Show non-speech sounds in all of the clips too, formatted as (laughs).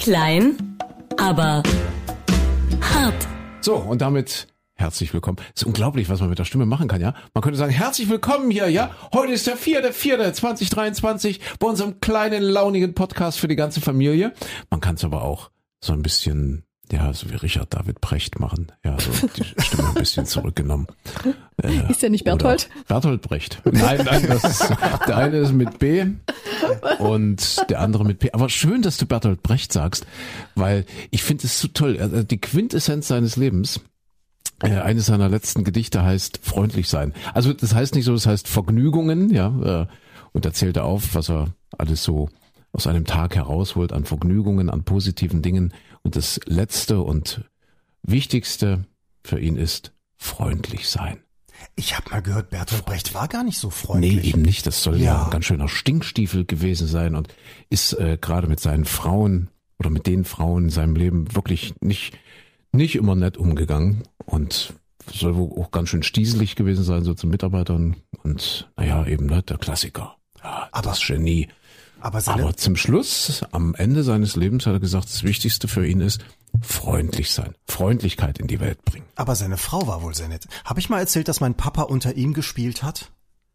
Klein, aber hart. So, und damit herzlich willkommen. Es ist unglaublich, was man mit der Stimme machen kann, ja? Man könnte sagen, herzlich willkommen hier, ja? Heute ist der 4.4.2023 bei unserem kleinen, launigen Podcast für die ganze Familie. Man kann es aber auch so ein bisschen, ja, so wie Richard David Brecht machen. Ja, so die (laughs) Stimme ein bisschen zurückgenommen. Äh, Ist ja nicht Berthold? Berthold Brecht. Nein, nein, das ist, der eine ist mit B und der andere mit P. Aber schön, dass du Bertolt Brecht sagst, weil ich finde es so toll. Die Quintessenz seines Lebens, äh, eines seiner letzten Gedichte heißt freundlich sein. Also das heißt nicht so, das heißt Vergnügungen, ja, äh, und er zählt auf, was er alles so aus einem Tag herausholt an Vergnügungen, an positiven Dingen. Und das letzte und wichtigste für ihn ist freundlich sein. Ich habe mal gehört, Bertolt Brecht war gar nicht so Nee, freundlich. eben nicht. Das soll ja, Ja. ein ganz schöner Stinkstiefel gewesen sein und ist äh, gerade mit seinen Frauen oder mit den Frauen in seinem Leben wirklich nicht, nicht immer nett umgegangen und soll wohl auch ganz schön stieselig gewesen sein, so zu Mitarbeitern und naja, eben ne, der Klassiker. Ja, Aber- das Genie. Aber Aber zum Schluss, am Ende seines Lebens hat er gesagt, das Wichtigste für ihn ist freundlich sein, Freundlichkeit in die Welt bringen. aber seine Frau war wohl sehr nett. Habe ich mal erzählt, dass mein Papa unter ihm gespielt hat?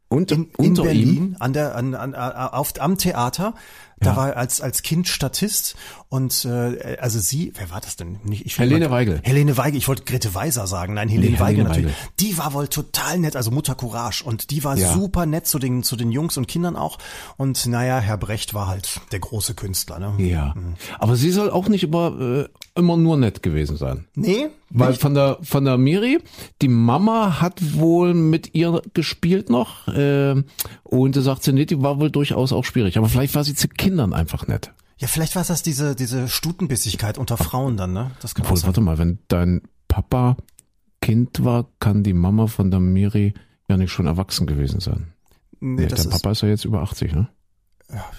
Und In, in unter ihm, Berlin, an der, an, an, auf, am Theater. Da Ja. war als, als Kind Statist und äh, also sie, wer war das denn? Nicht, ich Helene mal- Weigel. Helene Weigel, ich wollte Grete Weiser sagen. Nein, Helene Nee, Weigel Helene natürlich. Weigel. Die war wohl total nett, also Mutter Courage. Und die war Ja. super nett zu den, zu den Jungs und Kindern auch. Und naja, Herr Brecht war halt der große Künstler. Ne? ja. Aber sie soll auch nicht immer, äh, immer nur nett gewesen sein. Nee? Weil von der von der Miri, die Mama hat wohl mit ihr gespielt noch äh, und da sagt sie, nee, die war wohl durchaus auch schwierig. Aber vielleicht war sie zu Kindern einfach nett. Ja, vielleicht war das diese, diese Stutenbissigkeit unter Frauen dann, ne? Das kann Obwohl, warte mal, wenn dein Papa Kind war, kann die Mama von der Miri ja nicht schon erwachsen gewesen sein. Nee, Nee, das dein Papa ist ja jetzt über 80, ne?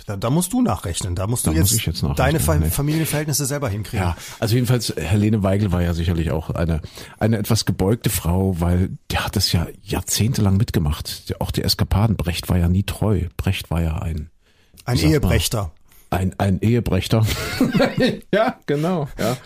Da, da musst du nachrechnen. Da musst du Da jetzt muss ich jetzt deine. Familienverhältnisse selber hinkriegen. Ja, also jedenfalls Helene Weigel war ja sicherlich auch eine eine etwas gebeugte Frau, weil die hat das ja jahrzehntelang mitgemacht. Auch die Eskapaden. Brecht war ja nie treu. Brecht war ja ein Ein Sag mal. Ehebrechter. ein ein Ehebrechter. (laughs) ja, genau. Ja.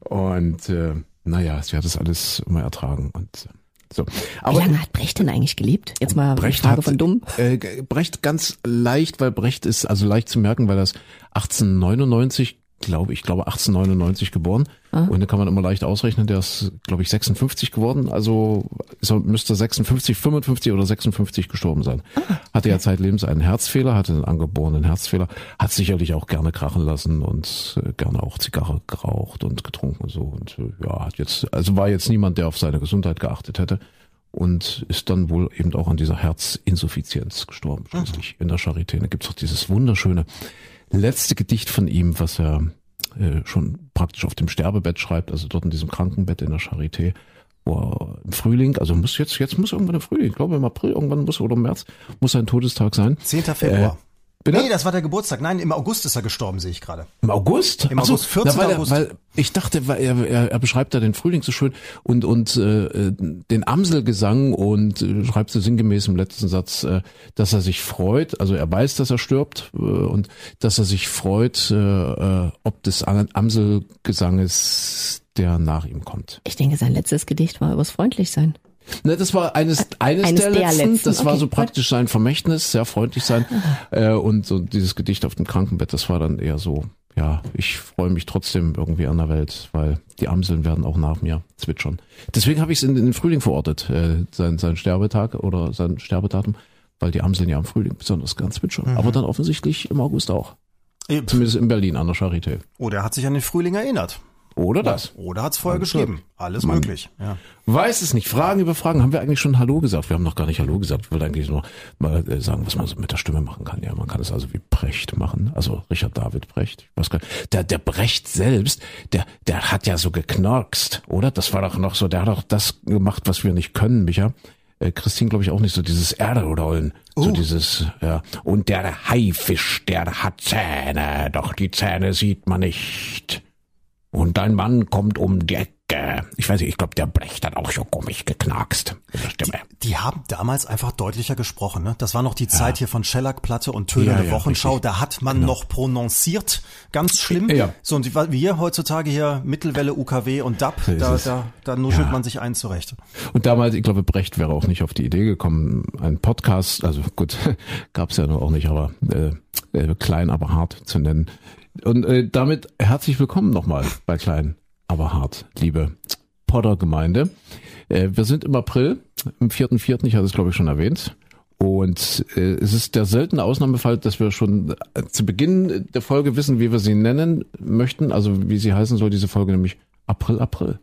Und äh, naja, sie hat das alles immer ertragen und so. Wie Aber lange hat Brecht denn eigentlich gelebt? Jetzt mal Brecht Frage hat, von dumm. Äh, Brecht ganz leicht, weil Brecht ist also leicht zu merken, weil das 1899, glaube ich, glaube 1899 geboren. Und da kann man immer leicht ausrechnen, der ist, glaube ich, 56 geworden. Also so müsste 56, 55 oder 56 gestorben sein. Hatte ja zeitlebens einen Herzfehler, hatte einen angeborenen Herzfehler, hat sicherlich auch gerne krachen lassen und äh, gerne auch Zigarre geraucht und getrunken und so. Und äh, ja, hat jetzt, also war jetzt niemand, der auf seine Gesundheit geachtet hätte und ist dann wohl eben auch an dieser Herzinsuffizienz gestorben, schließlich in der Charité. Da gibt's auch dieses wunderschöne letzte Gedicht von ihm, was er äh, schon praktisch auf dem Sterbebett schreibt, also dort in diesem Krankenbett in der Charité, wo er im Frühling, also muss jetzt, jetzt muss irgendwann im Frühling, ich glaube im April, irgendwann muss oder im März, muss sein Todestag sein. 10. Februar. Bitte? Nee, das war der Geburtstag. Nein, im August ist er gestorben, sehe ich gerade. Im August? Im Ach so, August, 14. na, weil August. Er, weil ich dachte, weil er, er, er beschreibt da den Frühling so schön und und äh, den Amselgesang und äh, schreibt so sinngemäß im letzten Satz, äh, dass er sich freut, also er weiß, dass er stirbt äh, und dass er sich freut, äh, äh, ob des Am- Amselgesanges, der nach ihm kommt. Ich denke, sein letztes Gedicht war übers Freundlichsein. Ne, das war eines, eines, Eines der, der letzten. letzten, Das war okay, so gut. praktisch sein Vermächtnis, sehr freundlich sein. Äh, und so dieses Gedicht auf dem Krankenbett, das war dann eher so, ja, ich freue mich trotzdem irgendwie an der Welt, weil die Amseln werden auch nach mir zwitschern. Deswegen habe ich es in, in den Frühling verortet, äh, sein, sein Sterbetag oder sein Sterbedatum, weil die Amseln ja im Frühling besonders gern zwitschern. Aber dann offensichtlich im August auch. Zumindest in Berlin an der Charité. Oder er hat sich an den Frühling erinnert. Oder das? Oder hat es vorher Also, geschrieben. Alles Mann. möglich. Ja. Weiß es nicht. Fragen über Fragen. Haben wir eigentlich schon Hallo gesagt? Wir haben noch gar nicht Hallo gesagt. Ich wollte eigentlich nur mal äh, sagen, was man so mit der Stimme machen kann. Ja, man kann es also wie Brecht machen. Also Richard David Brecht. Ich weiß gar nicht. Der, der Brecht selbst, der, der hat ja so geknorkst, oder? Das war doch noch so, der hat doch das gemacht, was wir nicht können, Micha. Äh, Christine, glaube ich, auch nicht so dieses Erderollen. So dieses, ja. Und der Haifisch, der hat Zähne, doch die Zähne sieht man nicht. Und ein Mann kommt um die Ecke ich weiß nicht, ich glaube, der Brecht hat auch schon komisch geknackst Stimme. Die haben damals einfach deutlicher gesprochen. Ne? Das war noch die Zeit hier von Schellackplatte und Töne Ja, der ja, Wochenschau. richtig. Da hat man noch prononciert, ganz schlimm. Ja. So und die- wir heutzutage hier Mittelwelle, UKW und DAP, So da, da, da nuschelt Ja. man sich ein zurecht. Und damals, ich glaube, Brecht wäre auch nicht auf die Idee gekommen, einen Podcast, also gut, (laughs) gab's ja nur auch nicht, aber äh, äh, klein, aber hart zu nennen. Und äh, damit herzlich willkommen nochmal bei Klein, aber hart, liebe Podder-Gemeinde. Äh, wir sind im April, im 4.4., ich hatte es glaube ich schon erwähnt. Und äh, es ist der seltene Ausnahmefall, dass wir schon äh, zu Beginn der Folge wissen, wie wir sie nennen möchten, also wie sie heißen soll, diese Folge, nämlich April, April.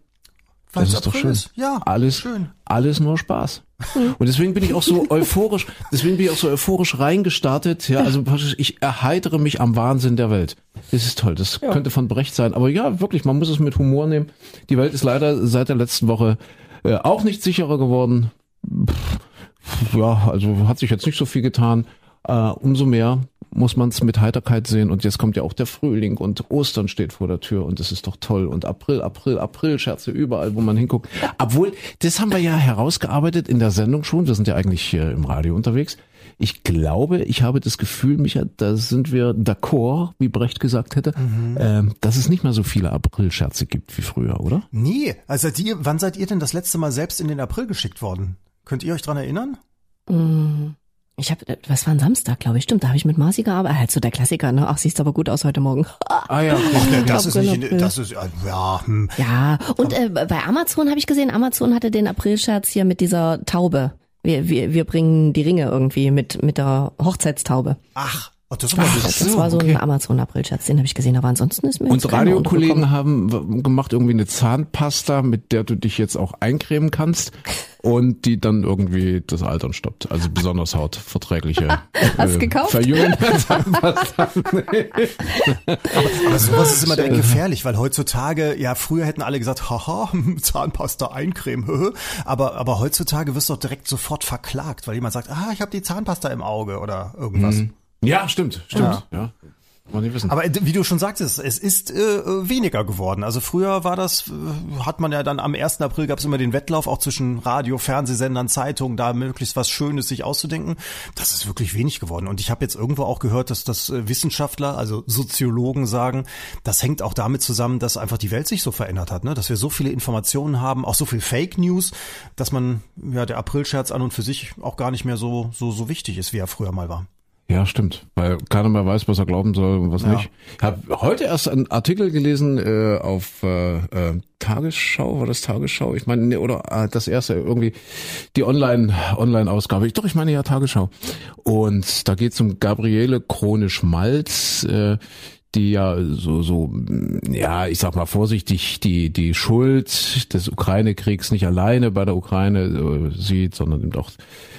Weil Das ist doch April schön. ist. Ja, alles, schön. alles nur Spaß. (laughs) Und deswegen bin ich auch so euphorisch, deswegen bin ich auch so euphorisch reingestartet. Ja, also ich erheitere mich am Wahnsinn der Welt. Das ist toll. Das könnte von Brecht sein. Aber ja, wirklich, man muss es mit Humor nehmen. Die Welt ist leider seit der letzten Woche äh, auch nicht sicherer geworden. Pff, ja, also hat sich jetzt nicht so viel getan. Äh, umso mehr muss man es mit Heiterkeit sehen. Und jetzt kommt ja auch der Frühling und Ostern steht vor der Tür und das ist doch toll. Und April, April, April, Scherze überall, wo man hinguckt. Obwohl, das haben wir ja herausgearbeitet in der Sendung schon. Wir sind ja eigentlich hier im Radio unterwegs. Ich glaube, ich habe das Gefühl, Micha, da sind wir d'accord, wie Brecht gesagt hätte, ähm, dass es nicht mehr so viele Aprilscherze gibt wie früher, oder? Nee, also seid ihr, wann seid ihr denn das letzte Mal selbst in den April geschickt worden? Könnt ihr euch dran erinnern? Mm, Ich habe, was war ein Samstag, glaube ich, stimmt, da habe ich mit Marci gearbeitet. Halt so der Klassiker, ne? Ach, siehst aber gut aus heute Morgen. (laughs) Ah ja, Das ist nicht, das ist, äh, ja, hm. Ja, und äh, bei Amazon habe ich gesehen, Amazon hatte den Aprilscherz hier mit dieser Taube. Wir, wir, wir bringen die Ringe irgendwie mit, mit der Hochzeitstaube. ach, oh, das aber Das, war so ein Amazon-Aprilscherz, den habe ich gesehen, aber ansonsten ist mir Und Radiokollegen haben gemacht irgendwie eine Zahnpasta, mit der du dich jetzt auch eincremen kannst und die dann irgendwie das Altern stoppt. Also besonders hautverträgliche (laughs) Hast du gekauft? verjüngende Zahnpasta. (laughs) (laughs) Aber sowas ist immer direkt gefährlich, weil heutzutage, ja, früher hätten alle gesagt, haha, Zahnpasta eincremen, aber, aber heutzutage wirst du doch direkt sofort verklagt, weil jemand sagt, ah, ich habe die Zahnpasta im Auge oder irgendwas. Ja, stimmt, stimmt. Ja. Nicht wissen. Aber äh, wie du schon sagtest, es ist äh, weniger geworden. Also früher war das, äh, hat man ja dann am 1. April gab es immer den Wettlauf auch zwischen Radio, Fernsehsendern, Zeitungen, da möglichst was Schönes sich auszudenken. Das ist wirklich wenig geworden. Und ich habe jetzt irgendwo auch gehört, dass das äh, Wissenschaftler, also Soziologen sagen, das hängt auch damit zusammen, dass einfach die Welt sich so verändert hat, ne? dass wir so viele Informationen haben, auch so viel Fake News, dass man ja der Aprilscherz an und für sich auch gar nicht mehr so so so wichtig ist, wie er früher mal war. Ja, stimmt, weil keiner mehr weiß, was er glauben soll und was Ja. nicht. Ich habe heute erst einen Artikel gelesen äh, auf äh, äh, Tagesschau, war das Tagesschau? Ich meine, nee, oder äh, das erste irgendwie die Online Online Ausgabe. Ich doch, ich meine ja Tagesschau. Und da geht es um Gabriele Krone-Schmalz, äh, die ja so so ja, ich sag mal vorsichtig die die Schuld des Ukraine-Kriegs nicht alleine bei der Ukraine äh, sieht, sondern eben auch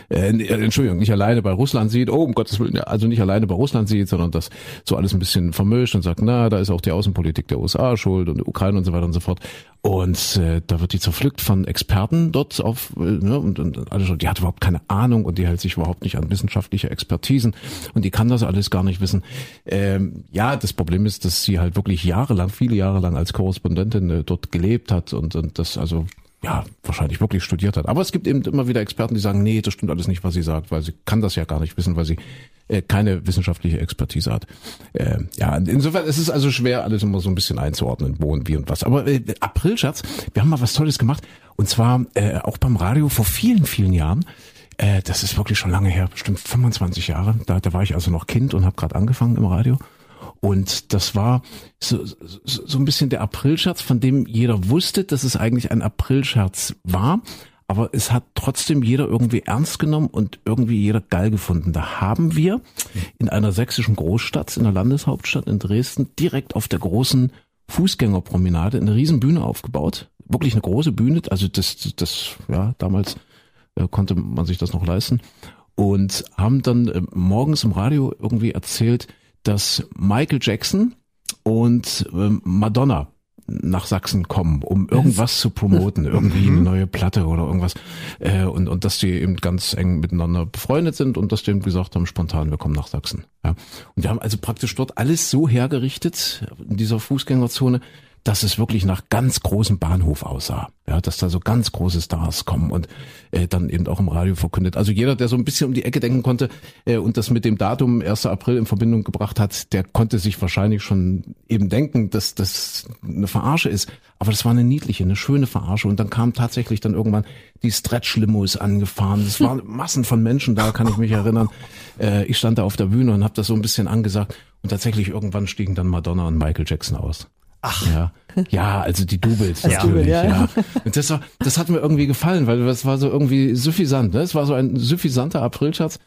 äh, äh, Entschuldigung, nicht alleine bei Russland sieht, oh um Gottes Willen, also nicht alleine bei Russland sieht, sondern das so alles ein bisschen vermischt und sagt, na, da ist auch die Außenpolitik der USA schuld und Ukraine und so weiter und so fort. Und äh, da wird die zerpflückt von Experten dort auf, äh, ne, und, und und alles, so, die hat überhaupt keine Ahnung und die hält sich überhaupt nicht an wissenschaftliche Expertisen und die kann das alles gar nicht wissen. Ähm, ja, das ist, dass sie halt wirklich jahrelang, viele Jahre lang als Korrespondentin äh, dort gelebt hat und, und das also ja, wahrscheinlich wirklich studiert hat. Aber es gibt eben immer wieder Experten, die sagen, nee, das stimmt alles nicht, was sie sagt, weil sie kann das ja gar nicht wissen, weil sie äh, keine wissenschaftliche Expertise hat. Äh, ja, insofern es ist also schwer, alles immer so ein bisschen einzuordnen, wo und wie und was. Aber äh, Aprilschatz, wir haben mal was Tolles gemacht und zwar äh, auch beim Radio vor vielen, vielen Jahren. Äh, das ist wirklich schon lange her, bestimmt 25 Jahre. Da, da war ich also noch Kind und habe gerade angefangen im Radio. Und das war so, so, so ein bisschen der Aprilscherz, von dem jeder wusste, dass es eigentlich ein Aprilscherz war. Aber es hat trotzdem jeder irgendwie ernst genommen und irgendwie jeder geil gefunden. Da haben wir in einer sächsischen Großstadt, in der Landeshauptstadt in Dresden, direkt auf der großen Fußgängerpromenade eine riesen Bühne aufgebaut. Wirklich eine große Bühne. Also das, das, ja, damals äh, konnte man sich das noch leisten. Und haben dann äh, morgens im Radio irgendwie erzählt, dass Michael Jackson und ähm, Madonna nach Sachsen kommen, um irgendwas zu promoten, (laughs) irgendwie eine neue Platte oder irgendwas. Äh, und, und dass die eben ganz eng miteinander befreundet sind und dass die eben gesagt haben, spontan, wir kommen nach Sachsen. Ja. Und wir haben also praktisch dort alles so hergerichtet in dieser Fußgängerzone, dass es wirklich nach ganz großem Bahnhof aussah. Ja, dass da so ganz große Stars kommen und äh, dann eben auch im Radio verkündet. Also jeder, der so ein bisschen um die Ecke denken konnte äh, und das mit dem Datum 1. April in Verbindung gebracht hat, der konnte sich wahrscheinlich schon eben denken, dass das eine Verarsche ist. Aber das war eine niedliche, eine schöne Verarsche. Und dann kam tatsächlich dann irgendwann die Stretch-Limos angefahren. Es waren Massen von Menschen da, kann ich mich erinnern. Äh, ich stand da auf der Bühne und habe das so ein bisschen angesagt. Und tatsächlich irgendwann stiegen dann Madonna und Michael Jackson aus. Ach. Ja. Ja, also die Doubles Das natürlich, Double, ja. ja. Und das war, das hat mir irgendwie gefallen, weil das war so irgendwie suffisant, ne? Es war so ein suffisanter Aprilscherz,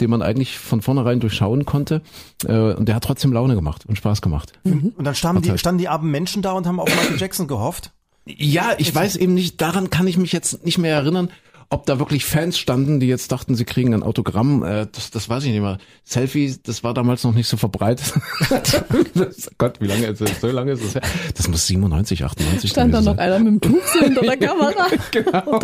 den man eigentlich von vornherein durchschauen konnte. Äh, und der hat trotzdem Laune gemacht und Spaß gemacht. Und dann standen die, halt- standen die armen Menschen da und haben auf Michael Jackson gehofft. Ja, ich weiß eben nicht, daran kann ich mich jetzt nicht mehr erinnern, ob da wirklich Fans standen, die jetzt dachten, sie kriegen ein Autogramm. Äh, das, das weiß ich nicht mehr. Selfie, das war damals noch nicht so verbreitet. das, (laughs) Gott, wie lange ist das? So lange ist es her. Das muss 97, 98 Stand da noch sein. einer mit dem Tuch (laughs) hinter der Kamera. Genau.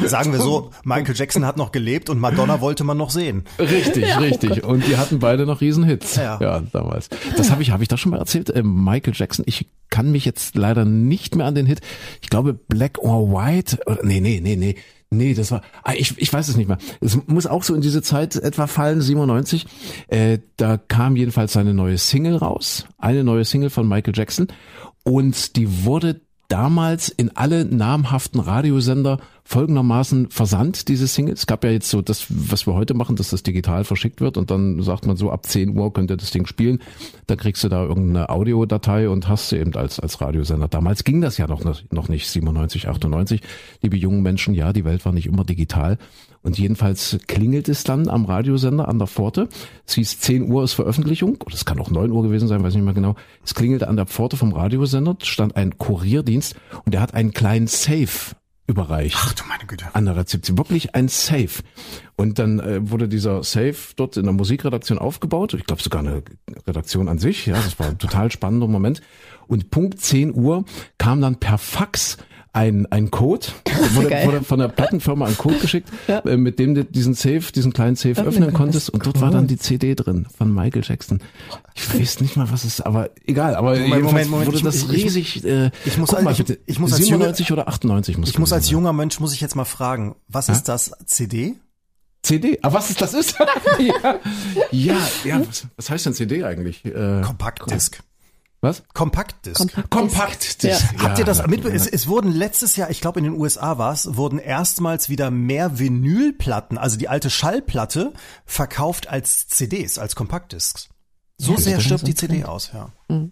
Der. Sagen wir so, Michael Jackson hat noch gelebt und Madonna wollte man noch sehen. Richtig, richtig. Und die hatten beide noch Riesenhits. Ja. Ja, damals. Das habe ich, habe ich das schon mal erzählt? Äh, Michael Jackson. Ich kann mich jetzt leider nicht mehr an den Hit. Ich glaube Black or White. Oder, nee, nee, nee, nee. Nee, das war, ah, ich, ich weiß es nicht mehr. Es muss auch so in diese Zeit etwa fallen, 97. Äh, da kam jedenfalls seine neue Single raus. Eine neue Single von Michael Jackson. Und die wurde damals in alle namhaften Radiosender folgendermaßen versandt, diese Single. Es gab ja jetzt so das, was wir heute machen, dass das digital verschickt wird und dann sagt man so, ab 10 Uhr könnt ihr das Ding spielen. Da kriegst du da irgendeine Audiodatei und hast sie eben als, als Radiosender. Damals ging das ja noch, noch nicht, 97, 98. Liebe jungen Menschen, ja, die Welt war nicht immer digital. Und jedenfalls klingelt es dann am Radiosender an der Pforte. Es hieß 10 Uhr ist Veröffentlichung, oder es kann auch 9 Uhr gewesen sein, weiß nicht mehr genau. Es klingelte an der Pforte vom Radiosender, stand ein Kurierdienst und der hat einen kleinen Safe überreicht Ach du meine Güte. an der Rezeption. Wirklich ein Safe. Und dann äh, wurde dieser Safe dort in der Musikredaktion aufgebaut. Ich glaube sogar eine Redaktion an sich. Ja, das war ein total spannender Moment. Und Punkt 10 Uhr kam dann per Fax ein, ein Code, (laughs) wurde, wurde von der Plattenfirma ein Code geschickt, Ja. äh, mit dem du diesen Safe, diesen kleinen Safe Öffnen öffnen konntest. Und dort war dann die CD drin von Michael Jackson. Ich weiß nicht mal, was es, aber egal. Aber Moment, Moment, Moment, wurde ich- das ich- riesig. Äh, ich muss guck als- mal ich- bitte, ich muss als 97 oder 98 muss Ich muss als sein. junger Mensch, muss ich jetzt mal fragen, was ist das? CD? CD. Ah, was ist das ist? (laughs) ja, ja, ja. Was, was heißt denn CD eigentlich? Äh, Kompaktdisk. Was? Kompaktdisk. Kompakt. Kompakt. Ja. Habt ihr das mit? Es, es wurden letztes Jahr, ich glaube in den USA war es, wurden erstmals wieder mehr Vinylplatten, also die alte Schallplatte, verkauft als CDs, als Kompaktdisks. So Ja, sehr stirbt die. CD aus, ja.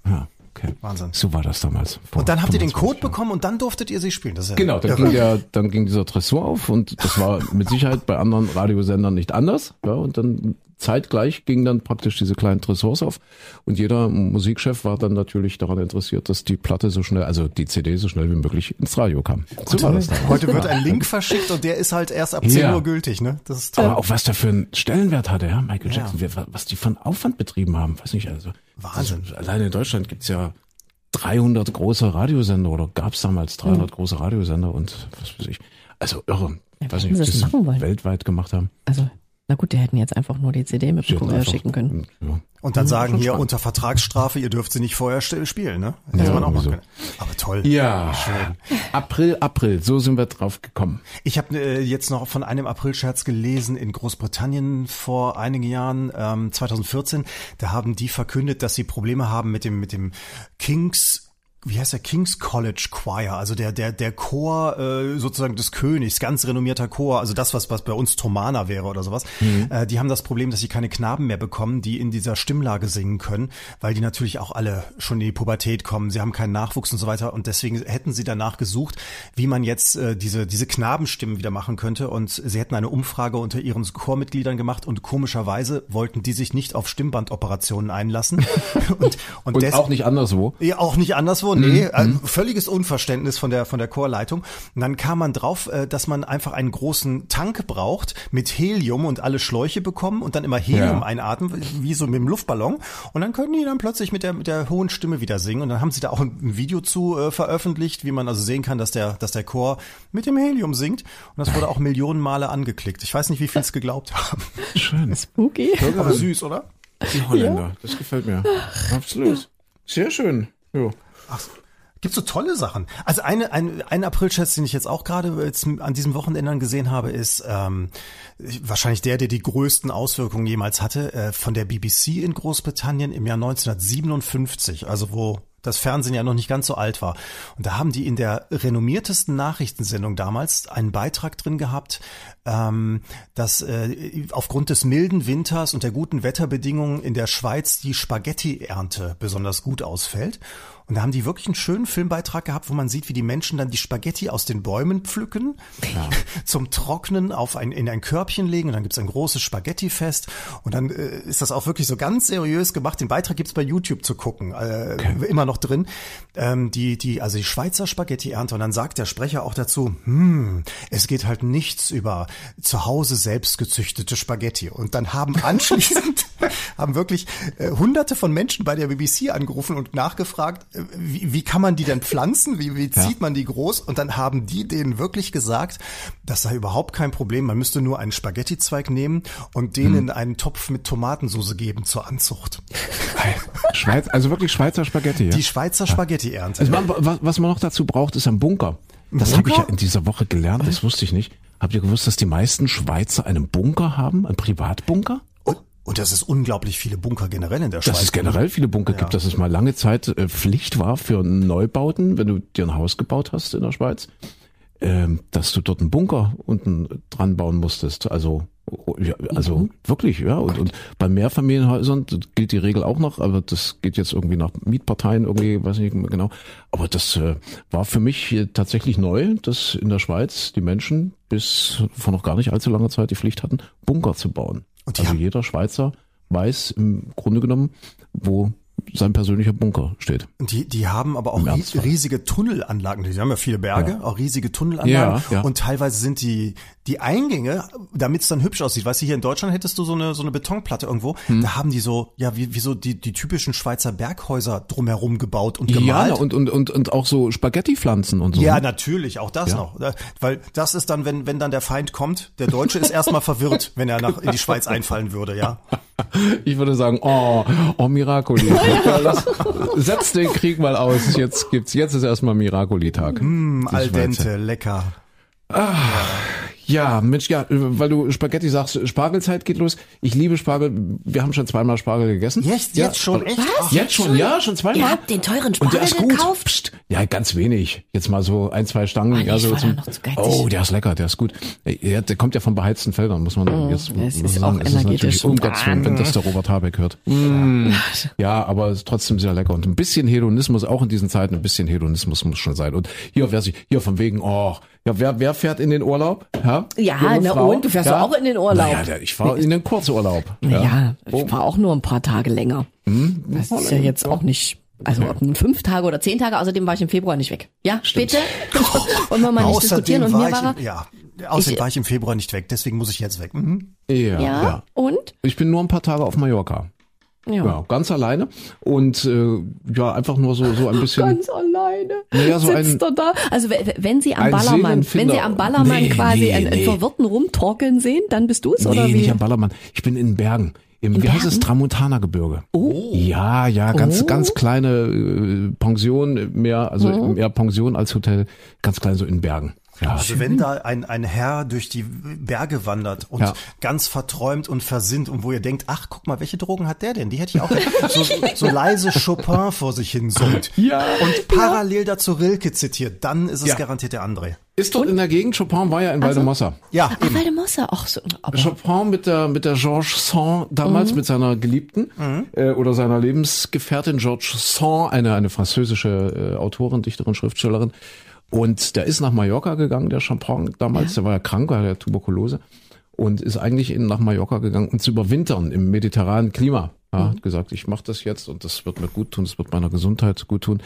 Ja, okay. Wahnsinn. So war das damals. vor Und dann habt ihr den 25 Code Jahren. bekommen und dann durftet ihr sie spielen. Das ist ja Genau, dann irre. ging der, dann ging dieser Tresor auf und das war mit Sicherheit bei anderen Radiosendern nicht anders. Ja, und dann zeitgleich gingen dann praktisch diese kleinen Tresors auf und jeder Musikchef war dann natürlich daran interessiert, dass die Platte so schnell, also die CD so schnell wie möglich ins Radio kam. So war das. Heute wird ein Link verschickt und der ist halt erst ab 10 Ja. Uhr gültig, ne? Das ist toll. Aber auch was der für einen Stellenwert hatte, ja, Michael Ja. Jackson, wer- was die von Aufwand betrieben haben, weiß nicht, also. Wahnsinn. Also, alleine in Deutschland gibt's ja 300 große Radiosender oder gab's damals 300 große Radiosender und was weiß ich. Also irre. Ja, weiß nicht, ob hätten sie das weltweit gemacht haben. Also, na gut, die hätten jetzt einfach nur die CD mit einfach- schicken können. Ja. Und dann sagen schon hier spannend. unter Vertragsstrafe, ihr dürft sie nicht vorher spielen, ne? Hätte Ja, man auch machen können. Aber toll. Ja, April, April, so sind wir drauf gekommen. Ich habe äh, jetzt noch von einem Aprilscherz gelesen in Großbritannien vor einigen Jahren, ähm, 2014. Da haben die verkündet, dass sie Probleme haben mit dem mit dem Kings wie heißt der? King's College Choir, also der der der Chor äh, sozusagen des Königs, ganz renommierter Chor, also das was was bei uns Thomaner wäre oder sowas. Äh, die haben das Problem, dass sie keine Knaben mehr bekommen, die in dieser Stimmlage singen können, weil die natürlich auch alle schon in die Pubertät kommen. Sie haben keinen Nachwuchs und so weiter. Und deswegen hätten sie danach gesucht, wie man jetzt äh, diese diese Knabenstimmen wieder machen könnte. Und sie hätten eine Umfrage unter ihren Chormitgliedern gemacht. Und komischerweise wollten die sich nicht auf Stimmbandoperationen einlassen. (laughs) Und und, Und auch nicht anderswo. ja, auch nicht anderswo, nee. äh, völliges Unverständnis von der, von der Chorleitung. Und dann kam man drauf, äh, dass man einfach einen großen Tank braucht mit Helium und alle Schläuche bekommen und dann immer Helium Ja. einatmen, wie so mit dem Luftballon. Und dann können die dann plötzlich mit der, mit der hohen Stimme wieder singen. Und dann haben sie da auch ein Video zu äh, veröffentlicht, wie man also sehen kann, dass der, dass der Chor mit dem Helium singt. Und das wurde auch Millionen Male angeklickt. Ich weiß nicht, wie viel es geglaubt haben. Schön. Spooky. Aber süß, oder? Die Holländer, das gefällt mir. Absolut. Sehr schön. Jo. Gibt so tolle Sachen. Also eine, ein, ein April-Scherz, den ich jetzt auch gerade jetzt an diesem Wochenende gesehen habe, ist ähm, wahrscheinlich der, der die größten Auswirkungen jemals hatte, äh, von der BBC in Großbritannien im Jahr 1957, also wo das Fernsehen ja noch nicht ganz so alt war. Und da haben die in der renommiertesten Nachrichtensendung damals einen Beitrag drin gehabt, ähm, dass äh, aufgrund des milden Winters und der guten Wetterbedingungen in der Schweiz die Spaghetti-Ernte besonders gut ausfällt. Und da haben die wirklich einen schönen Filmbeitrag gehabt, wo man sieht, wie die Menschen dann die Spaghetti aus den Bäumen pflücken, ja. (laughs) zum Trocknen auf ein, in ein Körbchen legen und dann gibt's ein großes Spaghetti-Fest. Und dann äh, ist das auch wirklich so ganz seriös gemacht. Den Beitrag gibt's bei YouTube zu gucken, äh, okay. immer noch drin. Ähm, die, die, also die Schweizer Spaghetti-Ernte. Und dann sagt der Sprecher auch dazu, hm, es geht halt nichts über zu Hause selbst gezüchtete Spaghetti. Und dann haben (laughs) anschließend, (laughs) haben wirklich äh, hunderte von Menschen bei der BBC angerufen und nachgefragt, wie, wie kann man die denn pflanzen? Wie, wie zieht ja. man die groß? Und dann haben die denen wirklich gesagt, das sei überhaupt kein Problem. Man müsste nur einen Spaghetti-Zweig nehmen und den hm. in einen Topf mit Tomatensauce geben zur Anzucht. Schweiz, also wirklich Schweizer Spaghetti. Ja? Die Schweizer Spaghetti-Ernte. Also was, was man noch dazu braucht, ist ein Bunker. Das habe ich ja in dieser Woche gelernt, das wusste ich nicht. Habt ihr gewusst, dass die meisten Schweizer einen Bunker haben, einen Privatbunker? Und dass es unglaublich viele Bunker generell in der Schweiz Dass es generell viele Bunker ja. gibt, dass es mal lange Zeit äh, Pflicht war für Neubauten, wenn du dir ein Haus gebaut hast in der Schweiz, ähm, dass du dort einen Bunker unten dran bauen musstest. Also ja, also mhm. wirklich, ja. Und, und bei Mehrfamilienhäusern gilt die Regel auch noch, aber das geht jetzt irgendwie nach Mietparteien irgendwie, weiß nicht genau. Aber das äh, war für mich tatsächlich neu, dass in der Schweiz die Menschen bis vor noch gar nicht allzu langer Zeit die Pflicht hatten, Bunker zu bauen also jeder Schweizer weiß im Grunde genommen, wo sein persönlicher Bunker steht. Die, die haben aber auch riesige Tunnelanlagen. Die haben ja viele Berge, ja. auch riesige Tunnelanlagen. Ja, ja. Und teilweise sind die, die Eingänge, damit es dann hübsch aussieht. Weißt du, hier in Deutschland hättest du so eine, so eine Betonplatte irgendwo. Hm. Da haben die so, ja, wie, wie so die, die typischen Schweizer Berghäuser drumherum gebaut und gemalt. Ja, und, und, und, und auch so Spaghetti-Pflanzen und so. Ja, ne? natürlich, auch das noch. Weil das ist dann, wenn, wenn dann der Feind kommt, der Deutsche ist erstmal verwirrt, (laughs) wenn er nach, in die Schweiz einfallen würde, ja. (laughs) Ich würde sagen, oh, oh Miracoli. (laughs) Lass, (laughs) setz den Krieg mal aus. Jetzt gibt's, jetzt ist erstmal Miracoli-Tag. Mm, al dente, lecker. Ah, ja, Mensch, ja, weil du Spaghetti sagst, Spargelzeit geht los. Ich liebe Spargel. Wir haben schon zweimal Spargel gegessen. Jetzt, ja, jetzt schon, echt? Was? Jetzt schon, ja, schon zweimal. Ihr habt den teuren Spargel der gekauft? Psst. Ja, ganz wenig. Jetzt mal so ein, zwei Stangen. Oh, ja, so zum, oh, der ist lecker, der ist gut. Ja, der kommt ja von beheizten Feldern, muss man mm, jetzt das ist sagen. Auch es ist natürlich um Gottes Willen, wenn das der Robert Habeck hört. (laughs) Mm. Ja, aber ist trotzdem sehr lecker. Und ein bisschen Hedonismus, auch in diesen Zeiten, ein bisschen Hedonismus muss schon sein. Und hier, wer sich, hier von wegen, oh, ja, wer, wer fährt in den Urlaub? Ja, ja na Frau? und du fährst ja. auch in den Urlaub. Ja, ich fahre in den Kurzurlaub. Ja, ja ich oh. fahre auch nur ein paar Tage länger. Hm? Das ist ja jetzt auch nicht also ob nun fünf Tage oder zehn Tage, außerdem war ich im Februar nicht weg. Ja, Stimmt. bitte. (laughs) Wollen wir mal nicht außerdem diskutieren und mir war, im, ja, außerdem ich, war ich im Februar nicht weg, deswegen muss ich jetzt weg. Mhm. Ja, ja, ja. Und? Ich bin nur ein paar Tage auf Mallorca. Ja. ja. ganz alleine und äh, ja einfach nur so so ein bisschen (laughs) ganz alleine naja, so sitzt ein, er da also wenn Sie am Ballermann wenn Sie am Ballermann nee, quasi nee, einen, nee. Verwirrten rumtorkeln sehen dann bist du es nee, oder wie nicht am Ballermann ich bin in Bergen im, in wie Bergen? heißt es Tramontana-Gebirge. Oh. Ja, ja, ganz, oh. ganz kleine äh, Pension, mehr, also oh. mehr Pension als Hotel, ganz klein so in Bergen. Ja. Also wenn da ein, ein Herr durch die Berge wandert und ja. ganz verträumt und versinnt und wo ihr denkt, ach, guck mal, welche Drogen hat der denn? Die hätte ich auch so, so leise Chopin vor sich hin summt. (laughs) Ja. Und parallel dazu Rilke zitiert, dann ist es ja. garantiert der André. Ist doch in der Gegend, Chopin war ja in also, Waldemossa. Ja, Ach, Waldemossa, ach so. Aber. Chopin mit der, mit der Georges Sand damals, mhm. mit seiner Geliebten, mhm. äh, oder seiner Lebensgefährtin Georges Sand, eine, eine französische äh, Autorin, Dichterin, Schriftstellerin, und der ist nach Mallorca gegangen, der Champagne damals, ja. der war ja krank, weil er Tuberkulose und ist eigentlich in, nach Mallorca gegangen, um zu überwintern im mediterranen Klima. Ja, hat gesagt, ich mache das jetzt und das wird mir gut tun, das wird meiner Gesundheit gut tun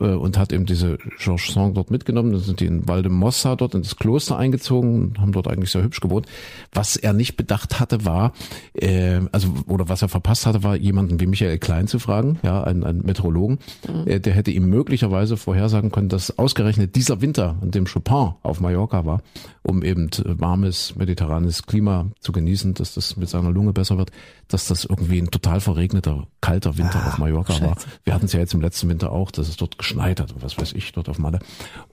äh, und hat eben diese Georges Sand dort mitgenommen. Dann sind die in Valdemossa dort in das Kloster eingezogen und haben dort eigentlich sehr hübsch gewohnt. Was er nicht bedacht hatte, war, äh, also oder was er verpasst hatte, war jemanden wie Michael Klein zu fragen, ja, einen, einen Meteorologen, mhm. äh, der hätte ihm möglicherweise vorhersagen können, dass ausgerechnet dieser Winter, an dem Chopin auf Mallorca war, um eben warmes mediterranes Klima zu genießen, dass das mit seiner Lunge besser wird, dass das irgendwie ein total verregneter, kalter Winter ah, auf Mallorca Scheiße. war. Wir hatten es ja jetzt im letzten Winter auch, dass es dort geschneit hat und was weiß ich, dort auf Malle.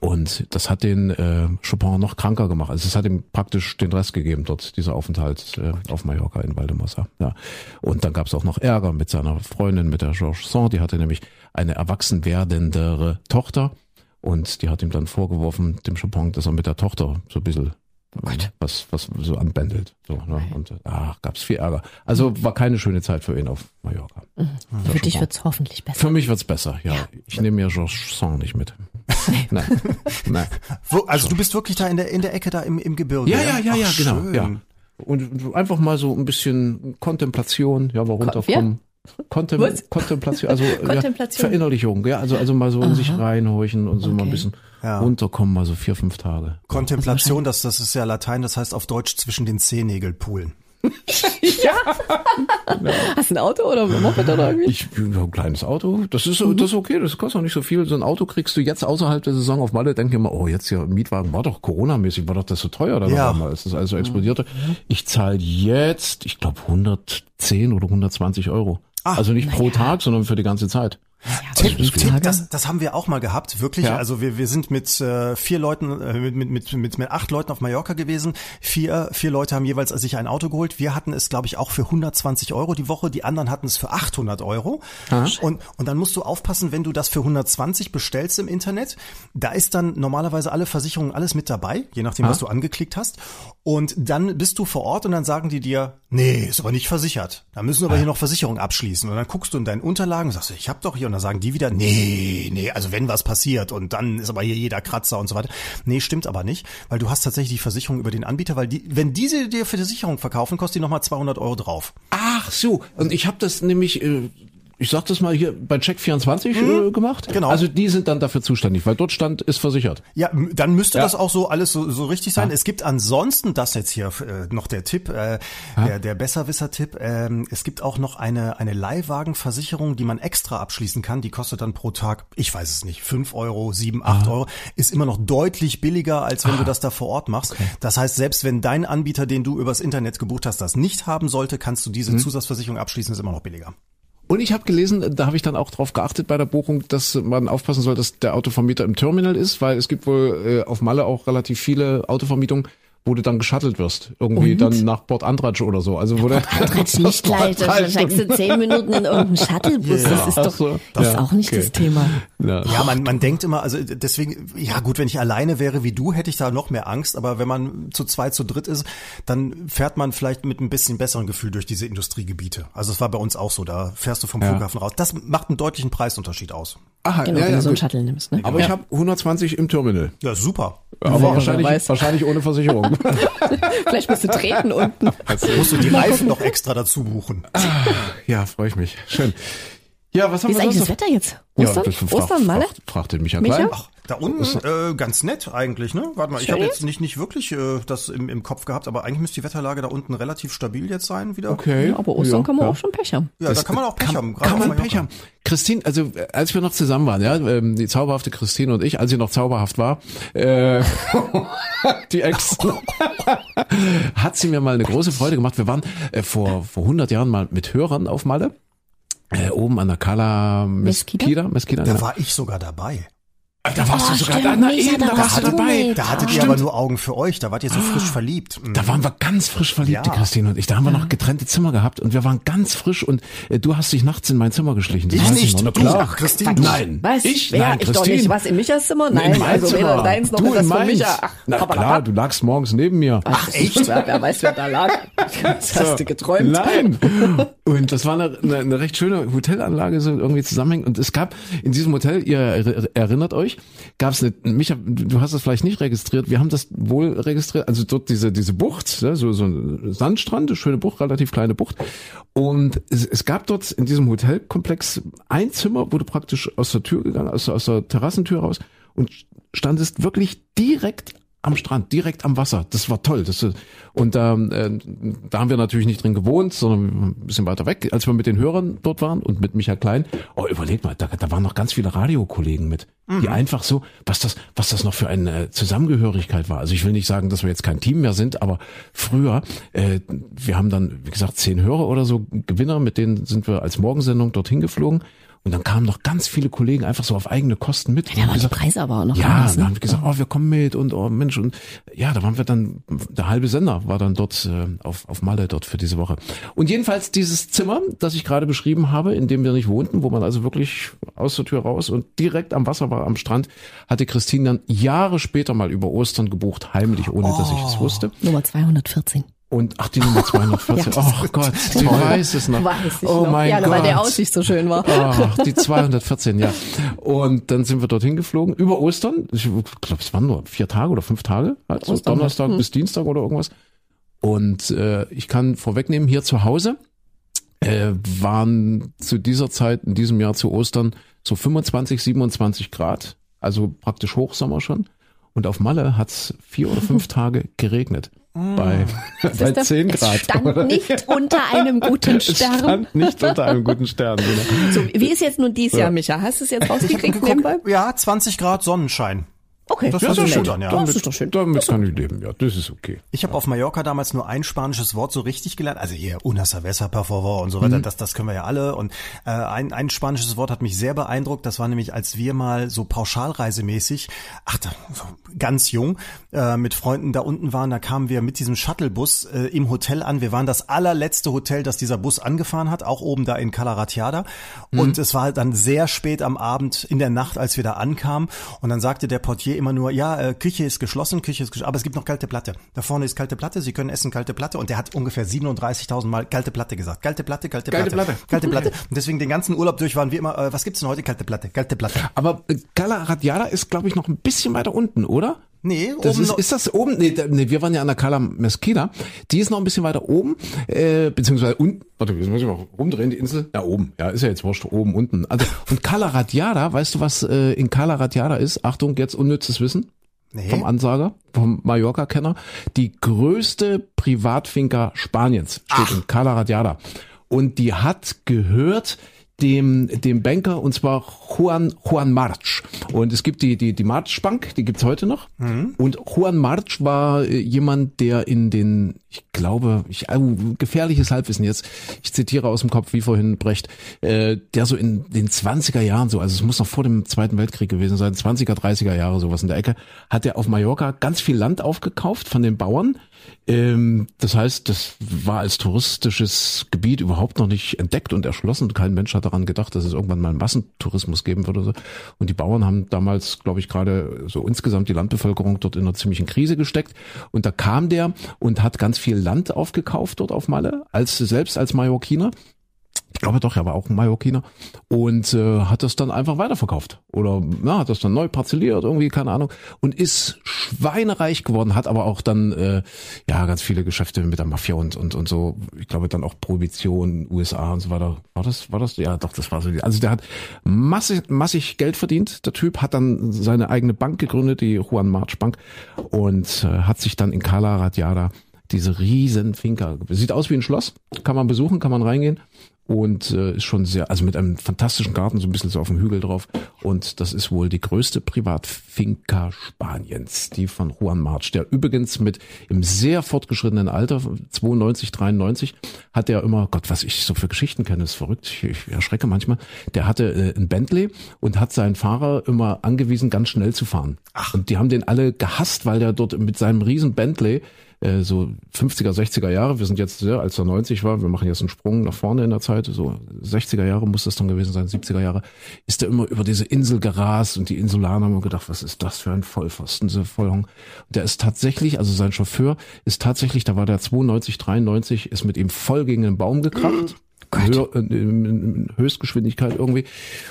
Und das hat den äh, Chopin noch kranker gemacht. Also es hat ihm praktisch den Rest gegeben dort, dieser Aufenthalt äh, auf Mallorca in Valdemossa. Ja. Und dann gab es auch noch Ärger mit seiner Freundin, mit der Georges Sand. Die hatte nämlich eine erwachsen werdendere Tochter. Und die hat ihm dann vorgeworfen, dem Chopin, dass er mit der Tochter so ein bisschen Oh was, was so anbändelt. So, ne? Und ach, gab's viel Ärger. Also war keine schöne Zeit für ihn auf Mallorca. Mhm. Für dich wird's hoffentlich besser. Für mich wird's besser, ja. ja. Ich nehme mir Georges Song nicht mit. (laughs) Nein. Nein. Wo, also du bist wirklich da in der in der Ecke da im, im Gebirge. Ja, ja, ja, ja, ach, genau. Schön. Ja. Und einfach mal so ein bisschen Kontemplation, ja, mal runterkommen. Kontem Kontemplation, also (laughs) Kontemplation. Ja, Verinnerlichung, ja, also also mal so in sich reinhorchen und so okay. mal ein bisschen ja. runterkommen, mal so vier, fünf Tage. Kontemplation, das, das ist ja Latein, das heißt auf Deutsch zwischen den Zehennägeln poolen. (laughs) ja. Hast du ein Auto oder ein Moped oder irgendwie? Ich ein kleines Auto. Das ist mhm. das ist okay, das kostet auch nicht so viel. So ein Auto kriegst du jetzt außerhalb der Saison auf Malle, denke ich immer, oh, jetzt hier Mietwagen war doch Corona-mäßig, war doch das so teuer da ja. mal, als das alles so explodierte. Ich zahle jetzt, ich glaube 110 oder 120 Euro. Ach, also nicht pro ja. Tag, sondern für die ganze Zeit. Ja, Tipp, Tipp, das, das haben wir auch mal gehabt, wirklich. Ja. Also wir, wir sind mit äh, vier Leuten, äh, mit, mit, mit, mit acht Leuten auf Mallorca gewesen. Vier, vier Leute haben jeweils sich ein Auto geholt. Wir hatten es, glaube ich, auch für 120 Euro die Woche. Die anderen hatten es für 800 Euro. Und, und dann musst du aufpassen, wenn du das für 120 bestellst im Internet. Da ist dann normalerweise alle Versicherungen, alles mit dabei, je nachdem, Aha. was du angeklickt hast. Und dann bist du vor Ort und dann sagen die dir, nee, ist aber nicht versichert. Da müssen wir aber hier noch Versicherung abschließen. Und dann guckst du in deinen Unterlagen und sagst, ich habe doch hier und dann sagen die wieder, nee, nee, also wenn was passiert und dann ist aber hier jeder Kratzer und so weiter. Nee, stimmt aber nicht, weil du hast tatsächlich die Versicherung über den Anbieter, weil die, wenn diese dir für die Versicherung verkaufen, kostet die nochmal 200 Euro drauf. Ach so, und ich habe das nämlich äh, ich sag das mal hier bei Check24 mhm. äh, gemacht. Genau. Also die sind dann dafür zuständig, weil dort stand, ist versichert. Ja, dann müsste ja. das auch so alles so, so richtig sein. Ja. Es gibt ansonsten, das jetzt hier äh, noch der Tipp, äh, der, der Besserwisser-Tipp, ähm, es gibt auch noch eine, eine Leihwagenversicherung, die man extra abschließen kann. Die kostet dann pro Tag, ich weiß es nicht, fünf Euro, sieben, acht Euro. Ist immer noch deutlich billiger, als wenn ah. du das da vor Ort machst. Okay. Das heißt, selbst wenn dein Anbieter, den du übers Internet gebucht hast, das nicht haben sollte, kannst du diese hm. Zusatzversicherung abschließen, ist immer noch billiger. Und ich habe gelesen, da habe ich dann auch drauf geachtet bei der Buchung, dass man aufpassen soll, dass der Autovermieter im Terminal ist, weil es gibt wohl äh, auf Malle auch relativ viele Autovermietungen, wo du dann geschattelt wirst. Irgendwie und? dann nach Port Andratsch oder so. Also wo Port Andratsch (laughs) nicht gleich, da steigst du zehn Minuten in irgendeinen Shuttlebus. Ja. Das ist doch so. das ja, ist auch nicht okay. das Thema. Ja, ja man, man denkt immer, also deswegen, ja gut, wenn ich alleine wäre wie du, hätte ich da noch mehr Angst. Aber wenn man zu zweit, zu dritt ist, dann fährt man vielleicht mit ein bisschen besseren Gefühl durch diese Industriegebiete. Also es war bei uns auch so. Da fährst du vom Flughafen raus. Das macht einen deutlichen Preisunterschied aus. Aha, genau, ja, wenn du so einen Shuttle nimmst. Ne? Aber ja. ich habe 120 im Terminal. Ja, super. Aber wahrscheinlich, wahrscheinlich ohne Versicherung. (laughs) Vielleicht musst du treten unten. Also musst du die Reifen noch extra dazu buchen. Ah, ja, freue ich mich. Schön. Ja, was haben Wie wir ist eigentlich das Wetter jetzt? Ostern? Ja, fragt, Ostern, Malle? Fragt, fragt den Micha, Micha? Ach, da unten äh, ganz nett eigentlich, ne? Warte mal, ich habe jetzt nicht nicht wirklich äh, das im, im Kopf gehabt, aber eigentlich müsste die Wetterlage da unten relativ stabil jetzt sein wieder. Okay. Ja, aber Ostern ja, kann man ja. auch schon Pech haben. Ja, das da kann man auch Pech kann, haben. Kann man Pech haben. Christine, also als wir noch zusammen waren, ja, ähm, die zauberhafte Christine und ich, als sie noch zauberhaft war, äh, (laughs) die Ex, (laughs) hat sie mir mal eine große Freude gemacht. Wir waren äh, vor vor 100 Jahren mal mit Hörern auf Malle. Äh, oben an der Kala Mesquita. Mesquita, da genau. war ich sogar dabei. Da warst oh, du sogar da, na eben, da, warst du dabei. Da hattet ihr aber nur Augen für euch, da wart ihr so frisch ah. verliebt. Da waren wir ganz frisch verliebt, ja. Christine und ich. Da haben wir noch getrennte Zimmer gehabt und wir waren ganz frisch und äh, du hast dich nachts in mein Zimmer geschlichen. Das ich nicht. Noch, klar. Ach, Christine. Nein. Was? Ich? Wer? Nein, ich doch nicht. Was, in Michas Zimmer? Nein, in also Zimmer. weder deins noch du das von Micha. Ach, Na klar, du lagst morgens neben mir. Ach, echt? Wer weiß, wer da lag. (laughs) Das hast du geträumt. Nein. Und das war eine, eine, eine recht schöne Hotelanlage, so irgendwie zusammenhängend. Und es gab in diesem Hotel, ihr erinnert euch, gab es eine Micha, du hast das vielleicht nicht registriert, wir haben das wohl registriert, also dort diese, diese Bucht, ne, so, so ein Sandstrand, eine schöne Bucht, relativ kleine Bucht. Und es, es gab dort in diesem Hotelkomplex ein Zimmer, wo du praktisch aus der Tür gegangen, aus, aus der Terrassentür raus und standest wirklich direkt am Strand, direkt am Wasser. Das war toll. Das, und ähm, äh, da haben wir natürlich nicht drin gewohnt, sondern ein bisschen weiter weg, als wir mit den Hörern dort waren und mit Michael Klein. Oh, überleg mal, da, da waren noch ganz viele Radiokollegen mit, mhm. die einfach so, was das, was das noch für eine Zusammengehörigkeit war. Also ich will nicht sagen, dass wir jetzt kein Team mehr sind, aber früher, äh, wir haben dann, wie gesagt, zehn Hörer oder so Gewinner, mit denen sind wir als Morgensendung dorthin geflogen und dann kamen noch ganz viele Kollegen einfach so auf eigene Kosten mit. Ja, da war gesagt, die Preise aber auch noch Ja, anders, ne? dann haben wir gesagt, oh, wir kommen mit und oh Mensch und ja, da waren wir dann, der halbe Sender war dann dort äh, auf, auf Malle dort für diese Woche. Und jedenfalls dieses Zimmer, das ich gerade beschrieben habe, in dem wir nicht wohnten, wo man also wirklich aus der Tür raus und direkt am Wasser war, am Strand, hatte Christine dann Jahre später mal über Ostern gebucht, heimlich, ohne oh. dass ich es wusste. Nummer 214. Und ach, die Nummer 214. ja, oh Gott, sie weiß es noch. Weiß ich oh noch. mein ja, Gott. weil der Aussicht so schön war. Ach, die 214, ja. Und dann sind wir dorthin geflogen, über Ostern. Ich glaube, es waren nur vier Tage oder fünf Tage. Also Donnerstag hm. bis Dienstag oder irgendwas. Und äh, ich kann vorwegnehmen, hier zu Hause äh, waren zu dieser Zeit, in diesem Jahr zu Ostern, so 25, 27 Grad. Also praktisch Hochsommer schon. Und auf Malle hat's vier oder fünf (laughs) Tage geregnet. Bei, (laughs) bei 10 Grad. (laughs) Es stand nicht unter einem guten Stern. Es stand nicht unter einem guten Stern. Genau. So, wie ist jetzt nun dies Jahr, Micha? Hast du es jetzt rausgekriegt nebenbei? Ja, 20 Grad Sonnenschein. Okay, das, das ist schön dann, ja. Damit, das ist doch schön. Damit kann ich leben, ja. Das ist okay. Ich habe auf Mallorca damals nur ein spanisches Wort so richtig gelernt. Also hier, una cerveza, per favor und so weiter. Mhm. Das, das können wir ja alle. Und äh, ein, ein spanisches Wort hat mich sehr beeindruckt. Das war nämlich, als wir mal so pauschalreisemäßig, ach, da, ganz jung, äh, mit Freunden da unten waren, da kamen wir mit diesem Shuttlebus äh, im Hotel an. Wir waren das allerletzte Hotel, das dieser Bus angefahren hat, auch oben da in Calaratiada. Mhm. Und es war dann sehr spät am Abend in der Nacht, als wir da ankamen. Und dann sagte der Portier immer nur, ja, äh, Küche ist geschlossen, Küche ist geschlossen, aber es gibt noch kalte Platte. Da vorne ist kalte Platte, Sie können essen kalte Platte und der hat ungefähr 37.000 Mal kalte Platte gesagt. Kalte Platte, kalte Platte. Kalte Platte. Kalte Platte. (laughs) Und deswegen den ganzen Urlaub durch waren wir immer, äh, was gibt's denn heute? Kalte Platte, kalte Platte. Aber äh, Cala Radiada ist, glaube ich, noch ein bisschen weiter unten, oder? Nee, das oben ist, ist das oben? Nee, nee, wir waren ja an der Cala Mesquita. Die ist noch ein bisschen weiter oben, äh, beziehungsweise unten. Warte, jetzt muss ich mal rumdrehen, die Insel. Ja, oben. Ja, ist ja jetzt wurscht, oben, unten. Also, und Cala Radiada, weißt du, was äh, in Cala Radiada ist? Achtung, jetzt unnützes Wissen. Nee. Vom Ansager, vom Mallorca-Kenner. Die größte Privatfinca Spaniens steht Ach. in Cala Radiada. Und die hat gehört dem, dem Banker, und zwar Juan, Juan March. Und es gibt die, die, die March Bank, die gibt's heute noch. Mhm. Und Juan March war äh, jemand, der in den, ich glaube, ich, äh, gefährliches Halbwissen jetzt, ich zitiere aus dem Kopf, wie vorhin Brecht, äh, der so in den 20er Jahren so, also es muss noch vor dem Zweiten Weltkrieg gewesen sein, 20er, 30er Jahre, sowas in der Ecke, hat er auf Mallorca ganz viel Land aufgekauft von den Bauern ähm, das heißt, das war als touristisches Gebiet überhaupt noch nicht entdeckt und erschlossen. Kein Mensch hat daran gedacht, dass es irgendwann mal Massentourismus geben würde. Und die Bauern haben damals, glaube ich, gerade so insgesamt die Landbevölkerung dort in einer ziemlichen Krise gesteckt. Und da kam der und hat ganz viel Land aufgekauft dort auf Malle, als selbst als Mallorquiner glaube doch, er war auch ein Mallorquiner und äh, hat das dann einfach weiterverkauft oder ja, hat das dann neu parzelliert irgendwie, keine Ahnung und ist schweinereich geworden, hat aber auch dann äh, ja ganz viele Geschäfte mit der Mafia und und und so. Ich glaube dann auch Prohibition, USA und so weiter. War das war das? Ja, doch, das war so. Also der hat massig massig Geld verdient. Der Typ hat dann seine eigene Bank gegründet, die Juan March Bank und äh, hat sich dann in Cala Radiada diese riesen Finca. Sieht aus wie ein Schloss, kann man besuchen, kann man reingehen und äh, ist schon sehr, also mit einem fantastischen Garten, so ein bisschen so auf dem Hügel drauf. Und das ist wohl die größte Privatfinca Spaniens, die von Juan March, der übrigens mit im sehr fortgeschrittenen Alter, 92, 93, hat er immer, Gott, was ich so für Geschichten kenne, ist verrückt, ich, ich erschrecke manchmal, der hatte äh, ein Bentley und hat seinen Fahrer immer angewiesen, ganz schnell zu fahren. Ach. Und die haben den alle gehasst, weil der dort mit seinem riesen Bentley äh, so 50er, 60er Jahre, wir sind jetzt, ja, als er 90 war, wir machen jetzt einen Sprung nach vorne in der Zeit, so 60er Jahre muss das dann gewesen sein, 70er Jahre, ist er immer über diese Insel gerast und die Insulaner haben gedacht, was ist das für ein Vollpfosten, diese Vollhong. Der ist tatsächlich, also sein Chauffeur ist tatsächlich, da war der 92, 93, ist mit ihm voll gegen den Baum gekracht. Hör, in Höchstgeschwindigkeit irgendwie.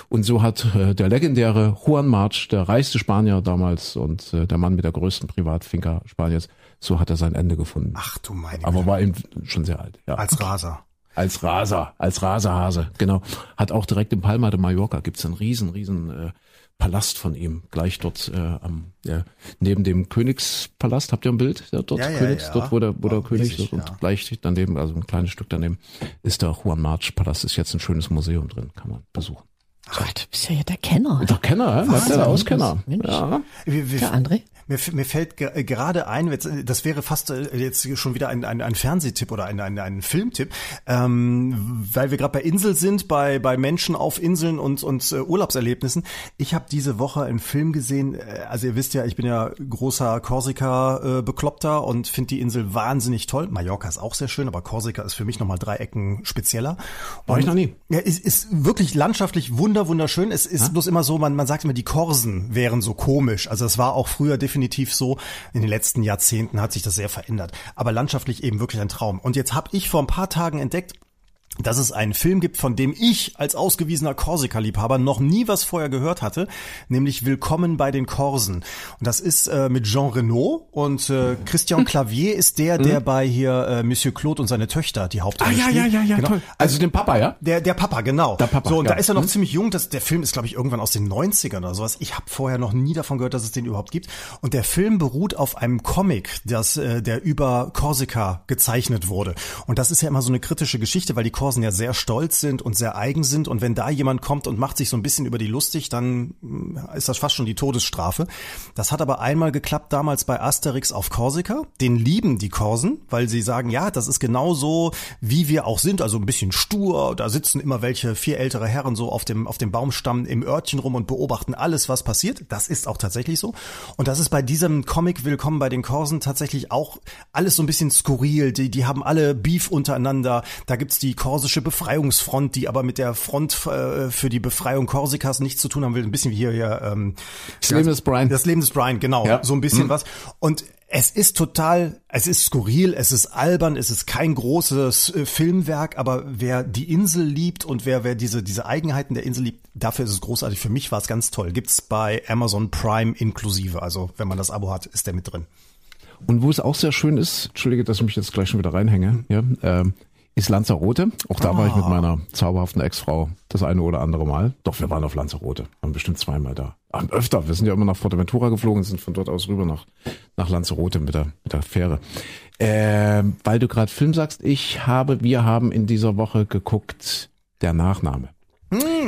Und so hat äh, der legendäre Juan March, der reichste Spanier damals und äh, der Mann mit der größten Privatfinker Spaniens, so hat er sein Ende gefunden. Ach du meine Aber war eben schon sehr alt. Ja. Als Raser. als Raser, als Raserhase, genau. Hat auch direkt in Palma de Mallorca gibt's einen riesen, riesen äh, Palast von ihm, gleich dort äh, am äh, neben dem Königspalast. Habt ihr ein Bild? Ja, dort Ja, ja, Königs, ja. dort wo der, wo der König ist und ja. gleich daneben, also ein kleines Stück daneben, ist der Juan March Palast. Ist jetzt ein schönes Museum drin, kann man besuchen. Gott, du bist ja der Kenner. Der Kenner, hä? der Auskenner. Ja. Wir, wir, Der André? Mir, mir fällt ge- äh, gerade ein, äh, das wäre fast äh, jetzt schon wieder ein, ein, ein Fernsehtipp oder ein, ein, ein Filmtipp, ähm, weil wir gerade bei Insel sind, bei, bei Menschen auf Inseln und, und äh, Urlaubserlebnissen. Ich habe diese Woche einen Film gesehen, äh, also ihr wisst ja, ich bin ja großer Korsika-Bekloppter und finde die Insel wahnsinnig toll. Mallorca ist auch sehr schön, aber Korsika ist für mich nochmal drei Ecken spezieller. War ich noch nie. Ja, ist, ist wirklich landschaftlich wunder wunderschön. Es ist bloß immer so, man, man sagt immer, die Korsen wären so komisch. Also es war auch früher definitiv so. In den letzten Jahrzehnten hat sich das sehr verändert. Aber landschaftlich eben wirklich ein Traum. Und jetzt habe ich vor ein paar Tagen entdeckt, dass es einen Film gibt, von dem ich als ausgewiesener Korsika-Liebhaber noch nie was vorher gehört hatte, nämlich Willkommen bei den Korsen. Und das ist äh, mit Jean Reno und äh, Christian Clavier ist der, der bei hier äh, Monsieur Claude und seine Töchter die Hauptrolle Mhm. Ah, ja, spielt. ja, ja, ja, Genau. toll. Also den Papa, ja? Der, der Papa, genau. Der Papa, so, und ja. da ist er noch Hm? ziemlich jung. Das, der Film ist, glaube ich, irgendwann aus den 90ern oder sowas. Ich habe vorher noch nie davon gehört, dass es den überhaupt gibt. Und der Film beruht auf einem Comic, das, äh, der über Korsika gezeichnet wurde. Und das ist ja immer so eine kritische Geschichte, weil die Korsen ja sehr stolz sind und sehr eigen sind. Und wenn da jemand kommt und macht sich so ein bisschen über die lustig, dann mh, ist das fast schon die Todesstrafe. Das hat aber einmal geklappt damals bei Asterix auf Korsika. Den lieben die Korsen, weil sie sagen, ja, das ist genauso, wie wir auch sind, also ein bisschen stur. Da sitzen immer welche vier ältere Herren so auf dem, auf dem Baumstamm im Örtchen rum und beobachten alles, was passiert. Das ist auch tatsächlich so. Und das ist bei diesem Comic Willkommen bei den Korsen tatsächlich auch alles so ein bisschen skurril. Die, die haben alle Beef untereinander. Da gibt's die korsische Befreiungsfront, die aber mit der Front äh, für die Befreiung Korsikas nichts zu tun haben will. Ein bisschen wie hier, hier ähm, Das Leben des Brian. das Leben des Brian, genau. Ja. So ein bisschen was. Und es ist total, es ist skurril, es ist albern, es ist kein großes äh, Filmwerk, aber wer die Insel liebt und wer, wer diese, diese Eigenheiten der Insel liebt, dafür ist es großartig. Für mich war es ganz toll. Gibt's bei Amazon Prime inklusive. Also, wenn man das Abo hat, ist der mit drin. Und wo es auch sehr schön ist, entschuldige, dass ich mich jetzt gleich schon wieder reinhänge, ja, ähm, ist Lanzarote. Auch da war ich mit meiner zauberhaften Ex-Frau das eine oder andere Mal. Doch, wir waren auf Lanzarote. Waren bestimmt zweimal da. Ah, öfter. Wir sind ja immer nach Forteventura geflogen, sind von dort aus rüber nach, nach Lanzarote mit der, mit der Fähre. Ähm, weil du gerade Film sagst, ich habe, wir haben in dieser Woche geguckt, der Nachname.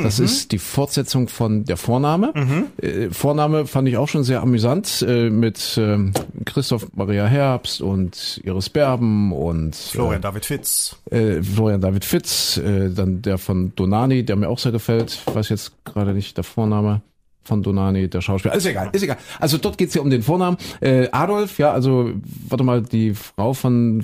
Das ist die Fortsetzung von der Vorname. Äh, Vorname fand ich auch schon sehr amüsant äh, mit ähm, Christoph Maria Herbst und Iris Berben und Florian David Fitz. äh, Florian David Fitz, äh, dann der von Donani, der mir auch sehr gefällt. Ich weiß jetzt gerade nicht der Vorname von Donani, der Schauspieler. Ist egal, ist egal. Also dort geht's ja um den Vornamen. Äh, Adolf, ja, also warte mal, die Frau von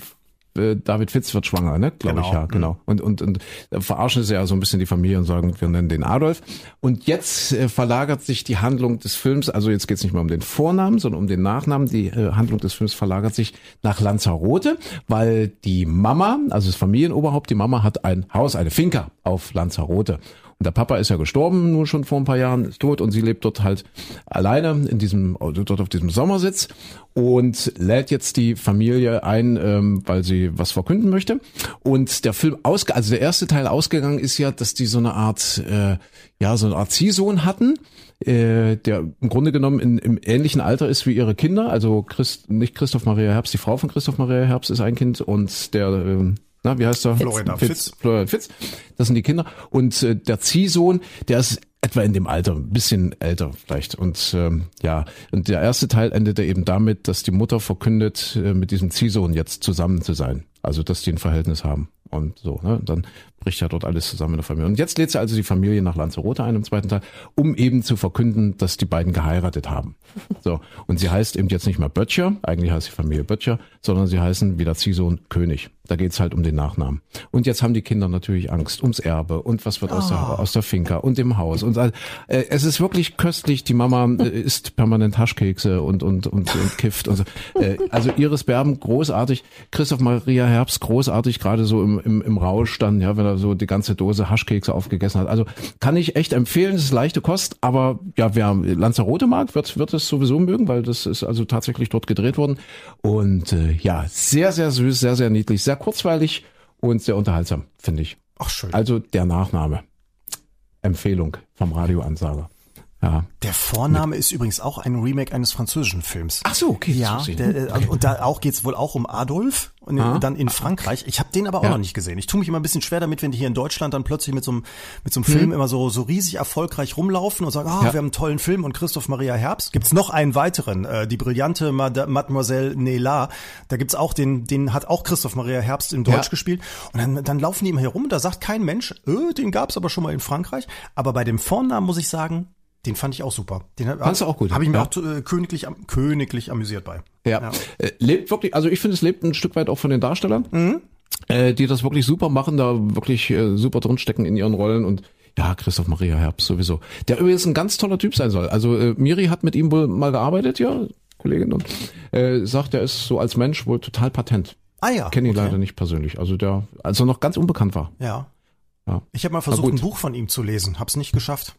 äh, David Fitz wird schwanger, ne? Glaube ich, Genau. ja, genau. Und, und, und da verarschen sie ja so ein bisschen die Familie und sagen, wir nennen den Adolf. Und jetzt äh, verlagert sich die Handlung des Films, also jetzt geht's nicht mehr um den Vornamen, sondern um den Nachnamen. Die äh, Handlung des Films verlagert sich nach Lanzarote, weil die Mama, also das Familienoberhaupt, die Mama hat ein Haus, eine Finca auf Lanzarote. Und der Papa ist ja gestorben, nur schon vor ein paar Jahren, ist tot und sie lebt dort halt alleine in diesem, dort auf diesem Sommersitz und lädt jetzt die Familie ein, ähm, weil sie was verkünden möchte. Und der Film ausge, also der erste Teil ausgegangen ist ja, dass die so eine Art, äh, ja, so eine Art Ziehsohn hatten, äh, der im Grunde genommen in, im ähnlichen Alter ist wie ihre Kinder. Also Christ, nicht Christoph Maria Herbst, die Frau von Christoph Maria Herbst ist ein Kind und der, ähm, na, wie heißt er? Florian Fitz. Florian Fitz. Das sind die Kinder. Und äh, der Ziehsohn, der ist etwa in dem Alter, ein bisschen älter vielleicht. Und ähm, ja, und der erste Teil endete eben damit, dass die Mutter verkündet, äh, mit diesem Ziehsohn jetzt zusammen zu sein. Also, dass die ein Verhältnis haben. Und so, ne? Dann bricht ja dort alles zusammen in der Familie. Und jetzt lädt sie also die Familie nach Lanzarote ein im zweiten Teil, um eben zu verkünden, dass die beiden geheiratet haben. So. Und sie heißt eben jetzt nicht mehr Böttcher, eigentlich heißt die Familie Böttcher, sondern sie heißen wie der Ziehsohn König. Da geht's halt um den Nachnamen. Und jetzt haben die Kinder natürlich Angst ums Erbe und was wird aus, der, aus der Finca und dem Haus. Und äh, es ist wirklich köstlich. Die Mama äh, isst permanent Haschkekse und, und, und, und kifft. Und so. äh, also Iris Berben, großartig. Christoph Maria Herbst, großartig, gerade so im, im, im Rausch dann, ja, wenn er so die ganze Dose Haschkekse aufgegessen hat. Also kann ich echt empfehlen, es ist leichte Kost, aber ja, wer Lanzarote mag, wird, wird es sowieso mögen, weil das ist also tatsächlich dort gedreht worden. Und äh, ja, sehr, sehr süß, sehr, sehr niedlich, sehr kurzweilig und sehr unterhaltsam, finde ich. Ach schön. Also der Nachname. Empfehlung vom Radioansager. Ja. Der Vorname ist übrigens auch ein Remake eines französischen Films. Ach so, okay. Ja, der, nicht. äh, und da auch geht's wohl auch um Adolf und Ah. dann in Frankreich. Ich habe den aber auch Ja. noch nicht gesehen. Ich tue mich immer ein bisschen schwer damit, wenn die hier in Deutschland dann plötzlich mit so einem mit so einem Hm. Film immer so so riesig erfolgreich rumlaufen und sagen, ah, Ja. wir haben einen tollen Film und Christoph Maria Herbst. Gibt's noch einen weiteren, äh, die brillante Mad Mademoiselle Nela. Da gibt's auch den, den hat auch Christoph Maria Herbst in Deutsch Ja. gespielt und dann, dann laufen die immer herum und da sagt kein Mensch, äh, den gab's aber schon mal in Frankreich. Aber bei dem Vornamen muss ich sagen, den fand ich auch super. Den Fandst du auch gut, Habe ich mir ja. auch äh, königlich, königlich amüsiert bei. Ja. Ja. Äh, Lebt wirklich, also ich finde, es lebt ein Stück weit auch von den Darstellern, äh, die das wirklich super machen, da wirklich äh, super drinstecken in ihren Rollen und ja, Christoph Maria Herbst sowieso. Der übrigens ein ganz toller Typ sein soll. Also äh, Miri hat mit ihm wohl mal gearbeitet, ja, Kollegin, und äh, sagt, er ist so als Mensch wohl total patent. Ah ja. Kenne ihn okay. leider nicht persönlich. Also der, als er noch ganz unbekannt war. Ja. Ja. Ich habe mal versucht, ein Buch von ihm zu lesen, hab's nicht geschafft.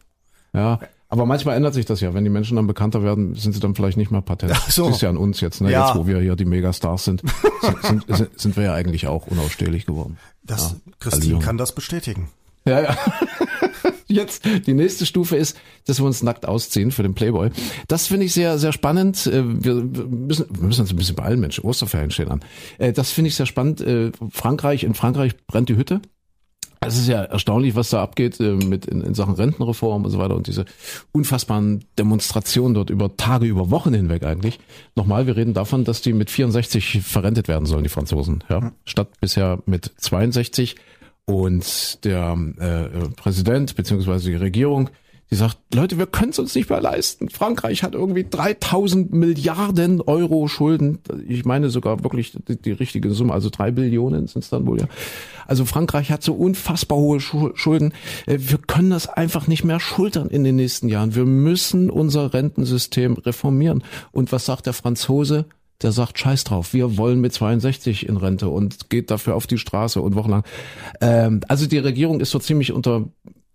Ja, aber manchmal ändert sich das ja. Wenn die Menschen dann bekannter werden, sind sie dann vielleicht nicht mehr patent. Ach so. Das ist ja an uns jetzt, ne? Ja. Jetzt, wo wir hier die Megastars sind, (laughs) sind, sind, sind wir ja eigentlich auch unausstehlich geworden. Das, Ja. Christine Hallihallo. kann das bestätigen. Ja, ja. (laughs) Jetzt, die nächste Stufe ist, dass wir uns nackt ausziehen für den Playboy. Das finde ich sehr, sehr spannend. Äh, Wir müssen, wir müssen uns ein bisschen beeilen, Mensch. Osterferien stehen an. Äh, Das finde ich sehr spannend. Äh, Frankreich, in Frankreich brennt die Hütte. Es ist ja erstaunlich, was da abgeht äh, mit in, in Sachen Rentenreform und so weiter und diese unfassbaren Demonstrationen dort über Tage, über Wochen hinweg eigentlich. Nochmal, wir reden davon, dass die mit 64 verrentet werden sollen, die Franzosen, ja, statt bisher mit 62. Und der äh, Präsident beziehungsweise die Regierung, die sagt, Leute, wir können es uns nicht mehr leisten. Frankreich hat irgendwie 3000 Milliarden Euro Schulden. Ich meine sogar wirklich die, die richtige Summe, also drei Billionen sind es dann wohl ja. Also Frankreich hat so unfassbar hohe Schu- Schulden. Äh, Wir können das einfach nicht mehr schultern in den nächsten Jahren. Wir müssen unser Rentensystem reformieren. Und was sagt der Franzose? der sagt, scheiß drauf, wir wollen mit 62 in Rente und geht dafür auf die Straße und wochenlang. Ähm, also die Regierung ist so ziemlich unter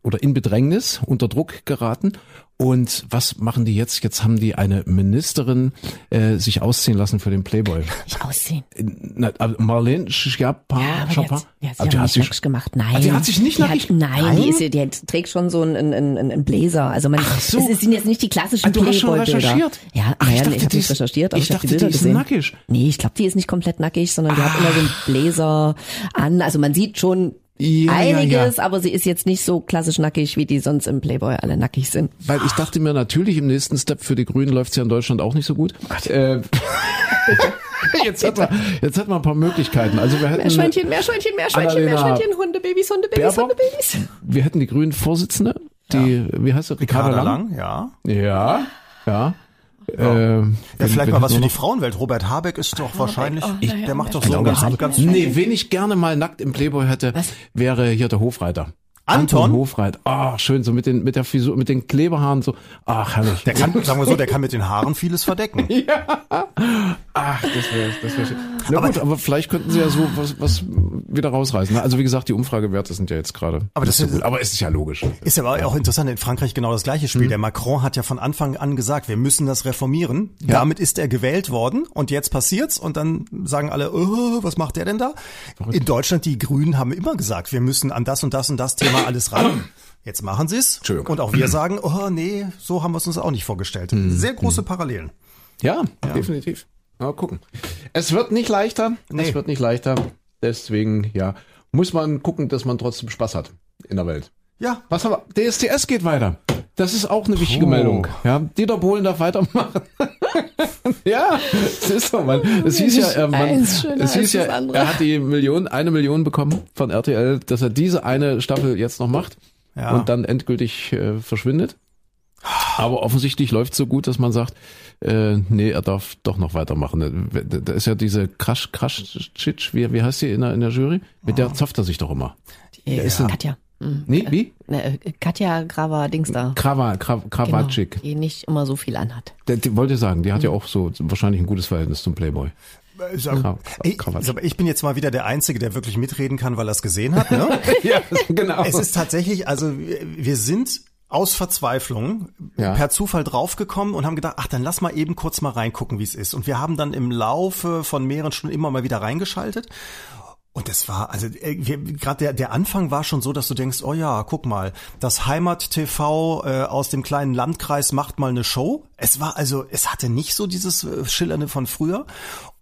oder in Bedrängnis, unter Druck geraten. Und was machen die jetzt? Jetzt haben die eine Ministerin äh, sich ausziehen lassen für den Playboy. Nicht aussehen. Na, aber Marlene Schiappa, Ja, aber Schiappa? jetzt, ja, sie Aber die hat nicht sich nackig gemacht. Nein. Ah, die hat sich nicht die Hat, nein, Nein? die ist, die hat, trägt schon so einen, einen, einen, Bläser. Also man, so. es sind jetzt nicht die klassischen Ah, du hast schon recherchiert? Ja, Ach, ich naja, dachte, ich habe die nicht recherchiert, aber ich ich, habe die dachte, Bilder die ist gesehen. nackig. Nee, ich glaube, die ist nicht komplett nackig, sondern die hat immer so einen Bläser an. Also man sieht schon Ja, einiges, ja, ja. aber sie ist jetzt nicht so klassisch nackig, wie die sonst im Playboy alle nackig sind. Weil ich dachte mir natürlich, im nächsten Step für die Grünen läuft's ja in Deutschland auch nicht so gut. Äh, (laughs) jetzt, hat man, jetzt hat man ein paar Möglichkeiten. Also wir hätten, Meerschweinchen, Meerschweinchen, Meerschweinchen, Annalena Meerschweinchen, Hundebabys, Hundebabys, Baerbock? Hundebabys. wir hätten die Grünen Vorsitzende, die, wie heißt sie? Ricarda Lang, ja. Ja, ja. Ja, wen- vielleicht wen mal was für die Frauenwelt. Robert Habeck ist doch wahrscheinlich, oh, naja, der macht doch so der ganz, Habeck. ganz, Nee, wen ich gerne mal nackt im Playboy hätte, wäre hier der Hofreiter. Anton? Hofreiter. Ah, schön, so mit den, mit der Frisur, mit den Kleberhaaren, so. Ach, herrlich. der kann, sagen wir so, der kann mit den Haaren vieles verdecken. (laughs) Ach, das wäre das wär schön. Na gut, aber vielleicht könnten sie ja so was, was wieder rausreißen. Also wie gesagt, die Umfragewerte sind ja jetzt gerade. Aber das so ist- gut. aber es ist ja logisch. Ist aber auch interessant, in Frankreich genau das gleiche Mhm. Spiel. Der Macron hat ja von Anfang an gesagt, wir müssen das reformieren. Damit ist er gewählt worden und jetzt passiert's und dann sagen alle, oh, was macht der denn da? In Deutschland, die Grünen haben immer gesagt, wir müssen an das und das und das Thema alles ran. (clears throat) Jetzt machen sie's. Entschuldigung. Und auch wir sagen, oh nee, so haben wir es uns auch nicht vorgestellt. Mhm. Sehr große Parallelen. Ja, definitiv. Mal gucken. Es wird nicht leichter. Nee. Es wird nicht leichter. Deswegen, ja, muss man gucken, dass man trotzdem Spaß hat in der Welt. Ja, Was aber, DSTS geht weiter. Das ist auch eine wichtige Puh. Meldung. Ja, Dieter Bohlen darf weitermachen. (laughs) ja, es ist so, man. Es hieß ja, er, man, es hieß ja, er hat die Million, eine Million bekommen von RTL, dass er diese eine Staffel jetzt noch macht Ja. und dann endgültig äh, verschwindet. Aber offensichtlich läuft so gut, dass man sagt, äh, nee, er darf doch noch weitermachen. Da da ist ja diese Crash, Crash, Chitsch, wie, wie heißt sie in der, in der Jury? Mit der zopft er sich doch immer. Die, ist denn- Katja. Hm. Nee, wie? Ne, äh, Katja Grava Dings da. Krava, Krav, Genau, Krawatschik. die nicht immer so viel anhat. Der, die wollte sagen, die hat ja auch so wahrscheinlich ein gutes Verhältnis zum Playboy. Ich, mal, ich bin jetzt mal wieder der Einzige, der wirklich mitreden kann, weil er es gesehen hat. Ne? (laughs) ja, genau. Es ist tatsächlich, also wir sind aus Verzweiflung Ja. per Zufall draufgekommen und haben gedacht, ach, dann lass mal eben kurz mal reingucken, wie es ist. Und wir haben dann im Laufe von mehreren Stunden immer mal wieder reingeschaltet. Und das war, also äh, gerade der, der Anfang war schon so, dass du denkst, oh ja, guck mal, das Heimat-TV äh, aus dem kleinen Landkreis macht mal eine Show. Es war also, es hatte nicht so dieses äh, Schillernde von früher.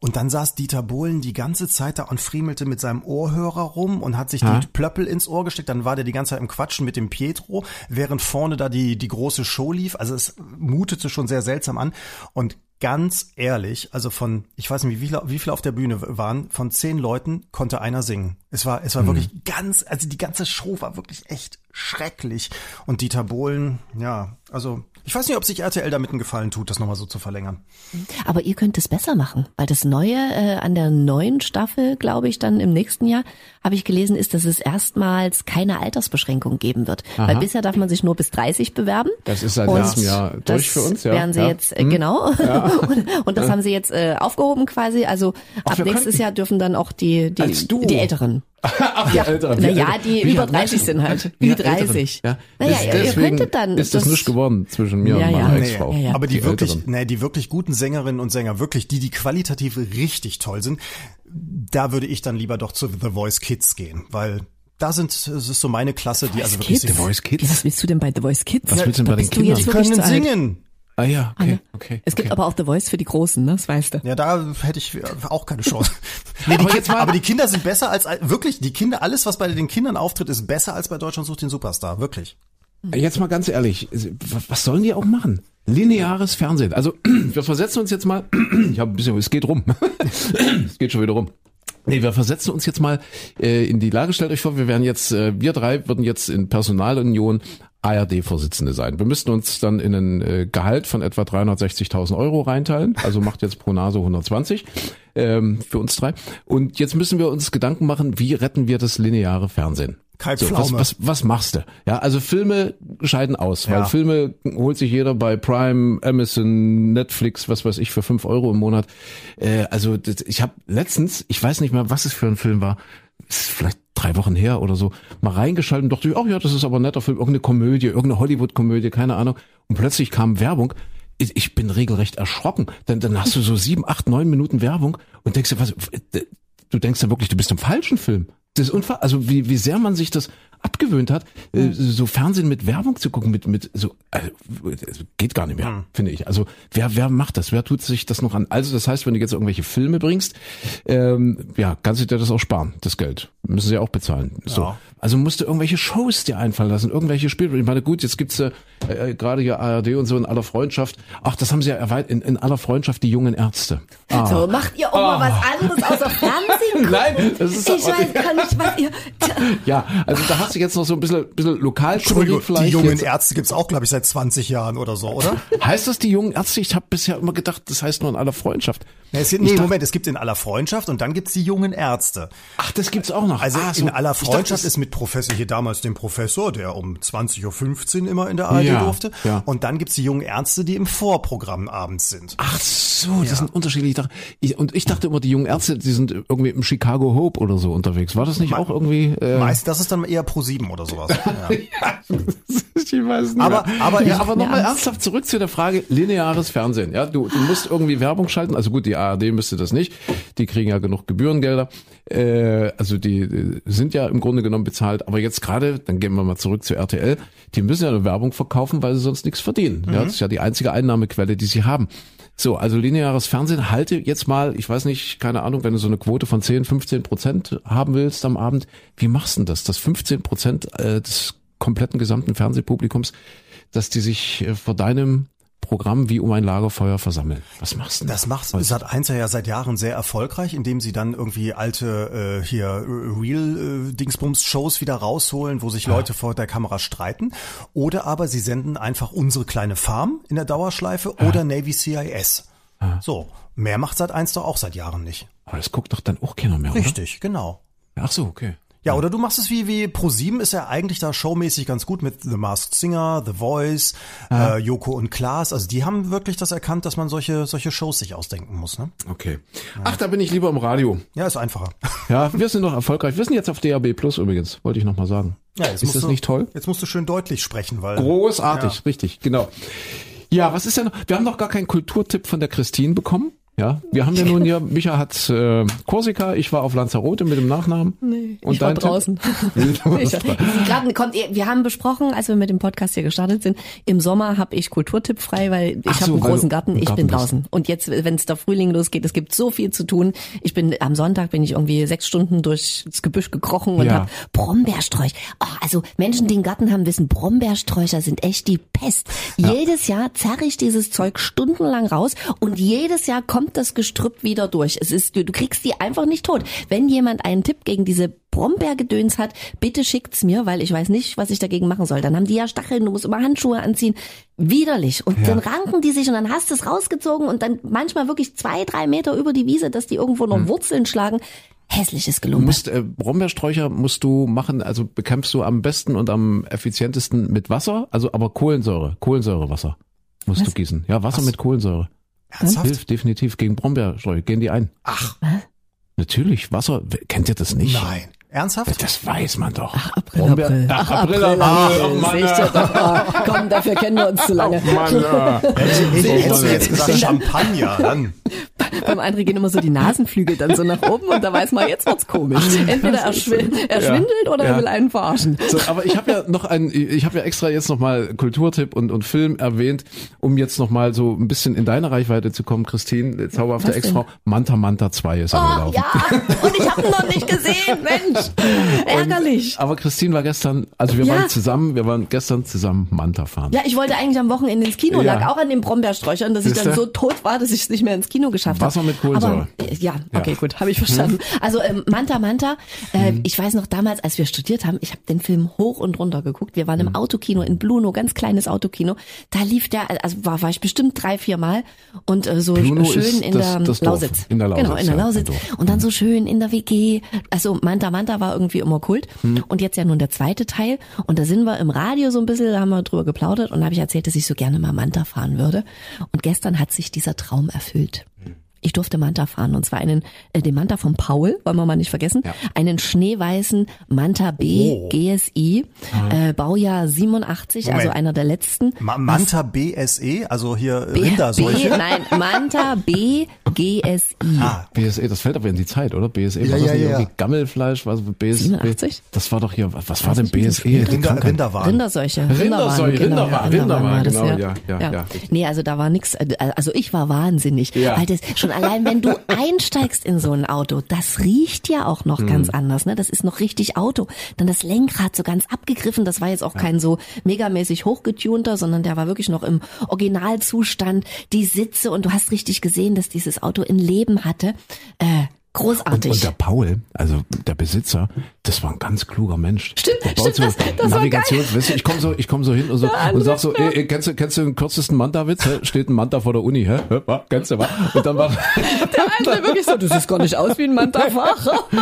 Und dann saß Dieter Bohlen die ganze Zeit da und friemelte mit seinem Ohrhörer rum und hat sich ha? die Plöppel ins Ohr gesteckt. Dann war der die ganze Zeit im Quatschen mit dem Pietro, während vorne da die, die große Show lief. Also es mutete schon sehr seltsam an. Und ganz ehrlich, also von, ich weiß nicht, wie viele, wie viele auf der Bühne waren, von zehn Leuten konnte einer singen. Es war, es war mhm. wirklich ganz, also die ganze Show war wirklich echt schrecklich. Und Dieter Bohlen, ja, also ich weiß nicht, ob sich RTL damit einen Gefallen tut, das nochmal so zu verlängern. Aber ihr könnt es besser machen, weil das Neue äh, an der neuen Staffel, glaube ich, dann im nächsten Jahr, habe ich gelesen, ist, dass es erstmals keine Altersbeschränkung geben wird. Aha. Weil bisher darf man sich nur bis 30 bewerben. Das ist seit letztem Jahr durch für uns, ja. Werden sie ja. jetzt, äh, hm. genau. Ja. (laughs) und, und, das haben sie jetzt äh, aufgehoben quasi. Also Ach, ab nächstes könnten. Jahr dürfen dann auch die, die, die Älteren. (laughs) Ach, ja, Älteren. Naja, die wie über 30 sind halt. Wie 30. Ja. Naja, ihr, ihr könntet dann. Ist das, das nicht geworden zwischen mir ja, und meiner ja. Ex-Frau. Nee, aber die, die wirklich, Älteren. nee, die wirklich guten Sängerinnen und Sänger, wirklich die, die qualitativ richtig toll sind, da würde ich dann lieber doch zu The Voice Kids gehen, weil da sind, es ist so meine Klasse, die also wirklich The Voice Kids. Was willst du denn bei The Voice Kids? Was willst du denn bei den Kindern? Die können singen. Ah ja, okay, okay. Es gibt okay. aber auch The Voice für die Großen, ne? das weißt du. Ja, da hätte ich auch keine Chance. (laughs) (laughs) nee, aber, kind, aber, die Kinder sind besser als, wirklich, die Kinder, alles was bei den Kindern auftritt, ist besser als bei Deutschland sucht den Superstar, wirklich. Jetzt mal ganz ehrlich, was sollen die auch machen? Lineares Fernsehen. Also, (clears throat) wir versetzen uns jetzt mal, (clears throat) ich habe ein bisschen, es geht rum. (clears throat) es geht schon wieder rum. Nee, wir versetzen uns jetzt mal äh, in die Lage. Stellt euch vor, wir wären jetzt, äh, wir drei würden jetzt in Personalunion ARD-Vorsitzende sein. Wir müssten uns dann in ein äh, Gehalt von etwa 360.000 Euro reinteilen. Also macht jetzt pro Nase 120 ähm, für uns drei. Und jetzt müssen wir uns Gedanken machen, wie retten wir das lineare Fernsehen? Kai so, was, was, was machst du? Ja, also Filme scheiden aus, ja. weil Filme holt sich jeder bei Prime, Amazon, Netflix, was weiß ich, für fünf Euro im Monat. Äh, also das, ich habe letztens, ich weiß nicht mehr, was es für ein Film war, ist vielleicht drei Wochen her oder so, mal reingeschaltet und dachte, oh ja, das ist aber ein netter Film, irgendeine Komödie, irgendeine Hollywood-Komödie, keine Ahnung. Und plötzlich kam Werbung. Ich, ich bin regelrecht erschrocken. Dann, dann hast du so sieben, acht, neun Minuten Werbung und denkst dir, was, du denkst ja wirklich, du bist im falschen Film. Das ist unfassbar, also wie, wie sehr man sich das abgewöhnt hat, mhm. so Fernsehen mit Werbung zu gucken, mit, mit so, also, geht gar nicht mehr, mhm. finde ich. Also wer, wer macht das? Wer tut sich das noch an? Also das heißt, wenn du jetzt irgendwelche Filme bringst, ähm, ja, kannst du dir das auch sparen, das Geld. Müssen sie ja auch bezahlen. So. Ja. Also musst du irgendwelche Shows dir einfallen lassen, irgendwelche Spiele. Ich meine, gut, jetzt gibt's äh, äh, gerade hier ARD und so in aller Freundschaft. Ach, das haben sie ja erweitert, in, in aller Freundschaft die jungen Ärzte. Ah. So, macht ihr auch ah. mal was anderes außer Fernsehen? (laughs) Nein, das ist Ich weiß gar nicht, was ihr... ja, also da hast du jetzt noch so ein bisschen, bisschen lokal vielleicht. Die jungen jetzt. Ärzte gibt's auch, glaube ich, seit 20 Jahren oder so, oder? heißt das die jungen Ärzte? Ich habe bisher immer gedacht, das heißt nur in aller Freundschaft. Es gibt, nee Moment, es gibt in aller Freundschaft und dann gibt's die jungen Ärzte. Ach, das gibt's auch noch. Also ah, so, in aller Freundschaft dachte, ist mit Professor hier damals dem Professor, der um 20.15 Uhr immer in der ARD ja, durfte. Ja. Und dann gibt's die jungen Ärzte, die im Vorprogramm abends sind. Ach so, das ja. sind unterschiedliche. Ich, und ich dachte immer, die jungen Ärzte, die sind irgendwie im Chicago Hope oder so unterwegs. War das nicht Me auch irgendwie? Äh Meist, das ist dann eher Pro 7 oder sowas. (laughs) ich weiß nicht. Aber, aber, ja, aber nochmal ernsthaft zurück zu der Frage lineares Fernsehen. Ja, du, du musst irgendwie Werbung schalten. Also gut, die ARD müsste das nicht. Die kriegen ja genug Gebührengelder. Äh, also die sind ja im Grunde genommen bezahlt. Aber jetzt gerade, dann gehen wir mal zurück zu RTL, die müssen ja eine Werbung verkaufen, weil sie sonst nichts verdienen. Mhm. Ja, das ist ja die einzige Einnahmequelle, die sie haben. So, also lineares Fernsehen halte jetzt mal, ich weiß nicht, keine Ahnung, wenn du so eine Quote von 10, 15 Prozent haben willst am Abend, wie machst du denn das? Das 15 Prozent äh, des kompletten gesamten Fernsehpublikums, dass die sich äh, vor deinem Programm wie um ein Lagerfeuer versammeln. Was machst du? Das macht Sat 1 ja seit Jahren sehr erfolgreich, indem sie dann irgendwie alte äh, hier Real äh, Dingsbums Shows wieder rausholen, wo sich. Leute vor der Kamera streiten oder aber sie senden einfach unsere kleine Farm in der Dauerschleife ja. oder Navy CIS. Ja. So, mehr macht Sat 1 doch auch seit Jahren nicht. Aber das guckt doch dann auch keiner mehr, Richtig, oder? genau. Ach so, okay. Ja, oder du machst es wie, wie Pro7 ist ja eigentlich da showmäßig ganz gut mit The Masked Singer, The Voice, äh, Joko und Klaas. Also die haben wirklich das erkannt, dass man solche, solche Shows sich ausdenken muss, ne? Okay. Ja. Ach, da bin ich lieber im Radio. Ja, ist einfacher. (laughs) Ja, wir sind noch erfolgreich. Wir sind jetzt auf DAB Plus übrigens, wollte ich nochmal sagen. Ja, jetzt ist das du, nicht toll? Jetzt musst du schön deutlich sprechen, weil. Großartig, ja. richtig, genau. Ja, was ist denn noch? Wir haben noch gar keinen Kulturtipp von der Christine bekommen. Ja, wir haben ja nun hier, Micha hat äh, Korsika, ich war auf Lanzarote mit dem Nachnamen. Nee, Und ich war draußen. (laughs) grad, kommt, wir haben besprochen, als wir mit dem Podcast hier gestartet sind, im Sommer habe ich Kulturtipp frei, weil ich habe so, einen großen Garten, ich Garten bin draußen. Und jetzt, wenn es der Frühling losgeht, es gibt so viel zu tun. Ich bin am Sonntag bin ich irgendwie sechs Stunden durchs Gebüsch gekrochen und Ja. habe Brombeersträuch. Oh, also Menschen, die einen Garten haben, wissen, Brombeersträucher sind echt die Pest. Jedes Jahr zerre ich dieses Zeug stundenlang raus und jedes Jahr kommt das Gestrüpp wieder durch. Es ist, du, du kriegst die einfach nicht tot. Wenn jemand einen Tipp gegen diese Brombeergedöns hat, bitte schickt's mir, weil ich weiß nicht, was ich dagegen machen soll. Dann haben die ja Stacheln, du musst immer Handschuhe anziehen. Widerlich. Und dann ranken die sich und dann hast du es rausgezogen und dann manchmal wirklich zwei, drei Meter über die Wiese, dass die irgendwo noch Wurzeln schlagen. Hässliches Du musst äh, Brombeersträucher musst du machen, also bekämpfst du am besten und am effizientesten mit Wasser, also aber Kohlensäure, Kohlensäurewasser musst du gießen. Ja, Wasser mit Kohlensäure. Ernsthaft? Hilft definitiv gegen Brombeersträucher. Gehen die ein. Ach, Natürlich, Wasser. Kennt ihr das nicht? nein. Ernsthaft? Das weiß man doch. April, Brombeer- April. Ach, Ach, April, April, April. April. Oh Mann, ihr doch. Ah, komm, dafür kennen wir uns zu lange. Mann, ja. Hättest du jetzt gesagt Champagner, dann. Beim André gehen immer so die Nasenflügel dann so nach oben und da weiß man, jetzt wird's komisch. Entweder er, schwin er Ja. schwindelt oder Ja. er will einen verarschen. So, aber ich habe ja noch ein, ich habe ja extra jetzt noch mal Kulturtipp und, und Film erwähnt, um jetzt noch mal so ein bisschen in deine Reichweite zu kommen, Christine, zauberhafte? Ex-Frau. Manta Manta 2 ist Oh, angelaufen. ja, und ich habe ihn noch nicht gesehen, (laughs) Mensch. (laughs) Ärgerlich. Aber Christine war gestern, also wir Ja. waren zusammen, wir waren gestern zusammen Manta fahren. Ja, ich wollte eigentlich am Wochenende ins Kino, Ja. lag auch an den Brombeersträuchern, dass ich dann Siehste? so tot war, dass ich es nicht mehr ins Kino geschafft habe. Wasser mit Kohlensäure. Aber, äh, ja, okay, Ja. gut, habe ich verstanden. Also ähm, Manta Manta, äh, Mhm. ich weiß noch damals, als wir studiert haben, ich habe den Film hoch und runter geguckt. Wir waren im Autokino in Bluno, ganz kleines Autokino. Da lief der, also war, war ich bestimmt drei, vier Mal und äh, so Bluno schön in das- der das. Lausitz. In der Lausitz, Genau, in der Lausitz. Und dann so schön in der WG. Also Manta Manta war irgendwie immer Kult. Hm. Und jetzt ja nun der zweite Teil. Und da sind wir im Radio so ein bisschen, da haben wir drüber geplaudert und da habe ich erzählt, dass ich so gerne mal Manta fahren würde. Und gestern hat sich dieser Traum erfüllt. Ich durfte Manta fahren und zwar einen, äh, den Manta von Paul, wollen wir mal nicht vergessen, Ja. einen schneeweißen Manta B Oh. GSI, äh, Baujahr 87, also Moment. einer der letzten. Ma Manta BSE, also hier B, Rinderseuche. B, nein, Manta B GSI. Ah, BSE, das fällt aber in die Zeit, oder? BSE, Ja, war das ja, nicht ja. irgendwie Gammelfleisch? Was, BSE? 87? Das war doch hier, was, was war denn BSE? Rinder, Krankheit. Rinderwaren. Rinderseuche. Rinderseuche, Rinderwaren, war das, genau, ja, ja, ja. Nee, also da war nix, also ich war wahnsinnig. Ja. Weil das schon allein, wenn du einsteigst in so ein Auto, das riecht ja auch noch ganz Mhm. anders, ne? Das ist noch richtig Auto. Dann das Lenkrad so ganz abgegriffen, das war jetzt auch kein so megamäßig hochgetunter, sondern der war wirklich noch im Originalzustand. Die Sitze und du hast richtig gesehen, dass dieses Auto ein Leben hatte. Äh, großartig. und der Paul, also der Besitzer, das war ein ganz kluger Mensch. Stimmt, der baut stimmt, so das- das Navigations, weißt du, ich komme so, ich komme so hin und so und sag so, ey, ey, kennst du, kennst du den kürzesten Manta-Witz? Steht ein Manta vor der Uni, hä? Kennst du was? Und dann war, (laughs) der andere wirklich so, du siehst gar nicht aus wie ein Manta-Fahrer. (laughs)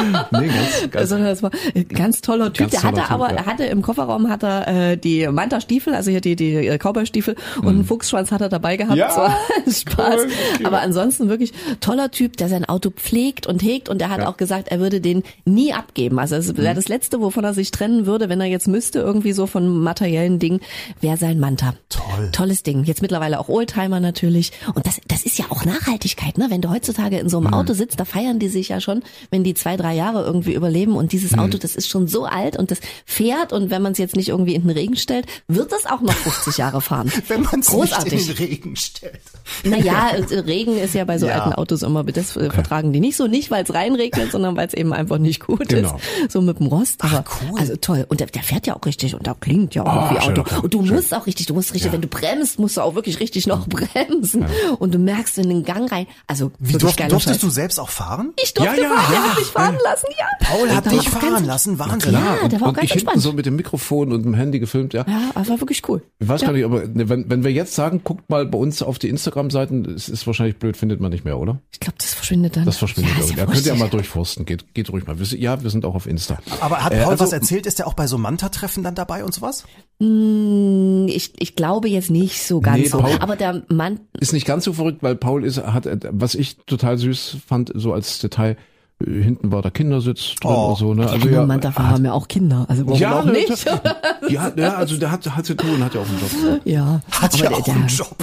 nee, ganz, ganz, Also das war ein ganz toller Typ. Ganz der toller hatte Typ, aber, ja. hatte im Kofferraum hat er äh, die Manta-Stiefel, also hier die die äh, Cowboy-Stiefel und einen Fuchsschwanz hat er dabei gehabt. Mhm. Ja, (laughs) Das war Spaß. cool. Aber ansonsten wirklich toller Typ, der sein Auto pflegt und hegt und er hat Ja. Mhm. auch gesagt, er würde den nie abgeben. Also es wäre das Letzte, wovon er sich trennen würde, wenn er jetzt müsste, irgendwie so von materiellen Dingen, wäre sein Manta. Toll. Tolles Ding. Jetzt mittlerweile auch Oldtimer natürlich. Und das, das ist ja auch Nachhaltigkeit, ne? Wenn du heutzutage in so Mhm. einem Auto sitzt, da feiern die sich ja schon, wenn die zwei, drei Jahre irgendwie überleben. Und dieses Mhm. Auto, das ist schon so alt und das fährt. Und wenn man es jetzt nicht irgendwie in den Regen stellt, wird das auch noch 50 Jahre fahren. (laughs) wenn man es nicht in den Regen stellt. Naja, (laughs) äh, Regen ist ja bei so Ja. alten Autos immer, das äh, vertragen die nicht so. Nicht, weil es reinregnet, sondern weil es eben einfach nicht gut Genau. ist. So mit dem Rost. Aber, cool. Also toll. Und der, der fährt ja auch richtig und der klingt ja auch Ah, wie schöner Auto. Klang, Und du schön. musst auch richtig, du musst richtig, wenn du bremst, musst du auch wirklich richtig noch bremsen. Und du merkst in den Gang rein. Also Wie durf, durftest Scheiß. du selbst auch fahren? Ich durfte Ja, ja, fahren, ja. hat mich fahren lassen, ja. Paul hat dich fahren ganz- lassen, Wahnsinn. Ja, der war auch und ganz ich hinten entspannt. so mit dem Mikrofon und dem Handy gefilmt, ja. Ja, das war wirklich cool. Ich weiß ja. gar nicht, aber ne, wenn, wenn wir jetzt sagen, guckt mal bei uns auf die Instagram-Seiten, es ist wahrscheinlich blöd, findet man nicht mehr, oder? Ich glaube, das verschwindet dann. Das verschwindet ja, ist irgendwie. ja Ja, könnt ihr wurscht. mal durchforsten, geht, geht ruhig mal. Ja, wir sind auch auf Insta. Aber hat Äh, Paul also- was erzählt? Ist er auch bei so Manta-Treffen dann dabei und sowas? Hm, Ich, ich glaube jetzt nicht so ganz Nee, so. Paul- Aber der Mann, Ist nicht ganz so verrückt, weil Paul ist, hat, äh, was ich total süß fand, so als Detail, äh, hinten war der Kindersitz drin Oh. und so, ne? also ja, Manta haben ja auch Kinder. Also warum auch ne, nicht? Ja, ja, also der hat, hat zu tun, hat ja auch einen Job. Ja, Hat aber ja der, auch der, einen Job.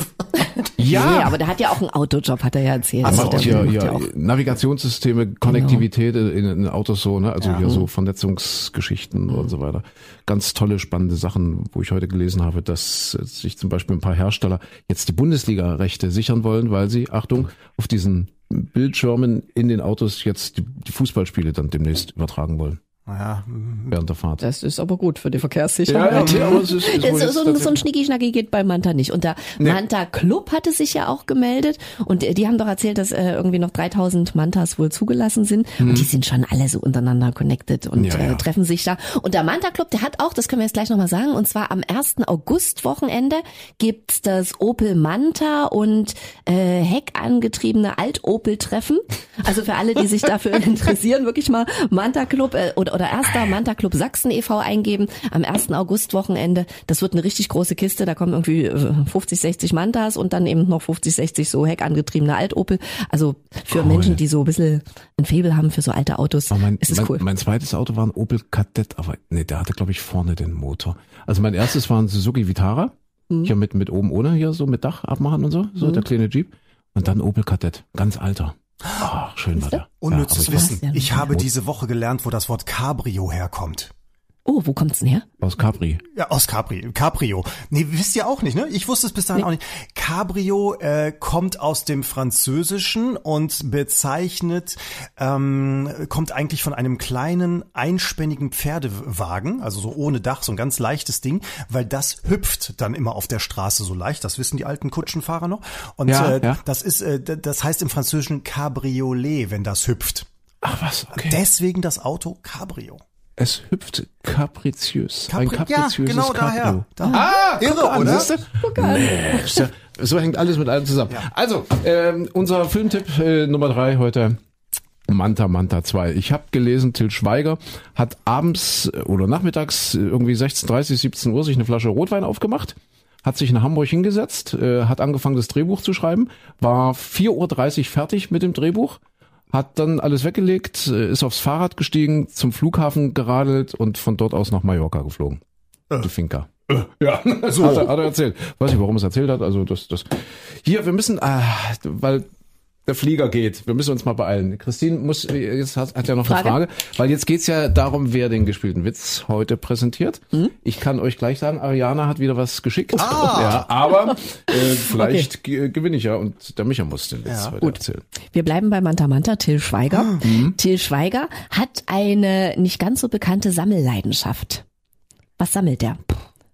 Ja, Ja. Nee, aber der hat ja auch einen Autojob, hat er ja erzählt. Er Also hier ja auch- Navigationssysteme, Konnektivität in, in Autos so, ne? Also Ja. hier so Vernetzungsgeschichten und so weiter. Ganz tolle, spannende Sachen, wo ich heute gelesen habe, dass sich zum Beispiel ein paar Hersteller jetzt die Bundesliga-Rechte sichern wollen, weil sie, Achtung, auf diesen Bildschirmen in den Autos jetzt die, die Fußballspiele dann demnächst übertragen wollen Naja, während der Fahrt. Das ist aber gut für die Verkehrssicherheit. ja, aber es ist, ist wohl So, so, so ein Schnicki-Schnacki geht bei Manta nicht. Und der Nee. Manta Club hatte sich ja auch gemeldet und äh, die haben doch erzählt, dass äh, irgendwie noch 3000 Mantas wohl zugelassen sind und die sind schon alle so untereinander connected und Mhm. Ja, ja. Äh, treffen sich da. Und der Manta Club, der hat auch, das können wir jetzt gleich nochmal sagen, und zwar am 1. August Wochenende gibt's das Opel Manta und äh, Heckangetriebene Alt-Opel-Treffen. Also für alle, die sich dafür (laughs) interessieren, wirklich mal Manta Club äh, oder, oder erster Manta Club Sachsen e.V. eingeben am 1. August Wochenende. Das wird eine richtig große Kiste. Da kommen irgendwie äh, 50, 60 Mantas und dann eben noch 50, 60 so heckangetriebene Alt-Opel. Also für Menschen, die so ein bisschen ein Faible haben für so alte Autos, Aber mein, ist es mein, cool. mein zweites Auto war ein Opel Kadett, aber nee, der hatte glaube ich vorne den Motor. Also mein erstes war ein Suzuki Vitara, Mhm. hier mit mit oben ohne hier so mit Dach abmachen und so, so der kleine Jeep und dann Opel Kadett, ganz alter. Ach, schön war der. unnützes Ja, Wissen. Ich habe diese Woche gelernt, wo das Wort Cabrio herkommt. Oh, wo kommt's denn her? Aus Capri. Ja, aus Capri, Caprio. Nee, wisst ihr auch nicht, ne? Ich wusste es bis dahin auch nicht. Cabrio äh, kommt aus dem Französischen und bezeichnet, ähm, kommt eigentlich von einem kleinen, einspännigen Pferdewagen, also so ohne Dach, so ein ganz leichtes Ding, weil das hüpft dann immer auf der Straße so leicht. Das wissen die alten Kutschenfahrer noch. Und Ja, äh, ja. das ist, äh, das heißt im Französischen Cabriolet, wenn das hüpft. Ach was, okay. Deswegen das Auto Cabrio. Es hüpft kapriziös. Capri- ein kapriziöses ja, genau Cabrio. daher. Da. Ah, Irre, an, oder? ja, so hängt alles mit allem zusammen. Also, ähm, unser Filmtipp äh, Nummer drei heute. Manta Manta 2. Ich habe gelesen, Till Schweiger hat abends äh, oder nachmittags äh, irgendwie 16.30, 17 Uhr sich eine Flasche Rotwein aufgemacht, hat sich in Hamburg hingesetzt, äh, hat angefangen, das Drehbuch zu schreiben, war 4.30 Uhr fertig mit dem Drehbuch, hat dann alles weggelegt, äh, ist aufs Fahrrad gestiegen, zum Flughafen geradelt und von dort aus nach Mallorca geflogen. Die Finca. Ja, (laughs) so. hat, er, hat er erzählt. Weiß nicht, warum er es erzählt hat. Also das, das. Hier, wir müssen, äh, weil der Flieger geht. Wir müssen uns mal beeilen. Christine muss, jetzt hat, hat ja noch Frage? eine Frage, weil jetzt geht's ja darum, wer den gespielten Witz heute präsentiert. Hm? Ich kann euch gleich sagen, Ariana hat wieder was geschickt. Ah. Ja, aber äh, vielleicht ge- gewinne ich ja und der Micha muss den Witz Ja. heute erzählen. Wir bleiben bei Manta Manta, Till Schweiger. Mhm. Till Schweiger hat eine nicht ganz so bekannte Sammelleidenschaft. Was sammelt er?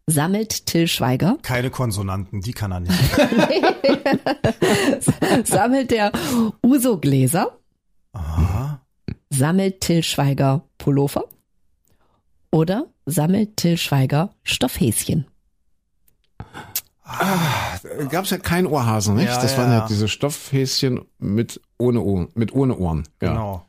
Sammelt Till Schweiger? Keine Konsonanten, die kann er nicht. (laughs) Sammelt er Uso-Gläser? Aha. Sammelt Till Schweiger Pullover? Oder sammelt Till Schweiger Stoffhäschen? Gab's ja kein Ohrhasen, nicht? Ja, das ja, waren ja, ja. diese Stoffhäschen mit ohne Ohren, mit ohne Ohren. Ja. Genau.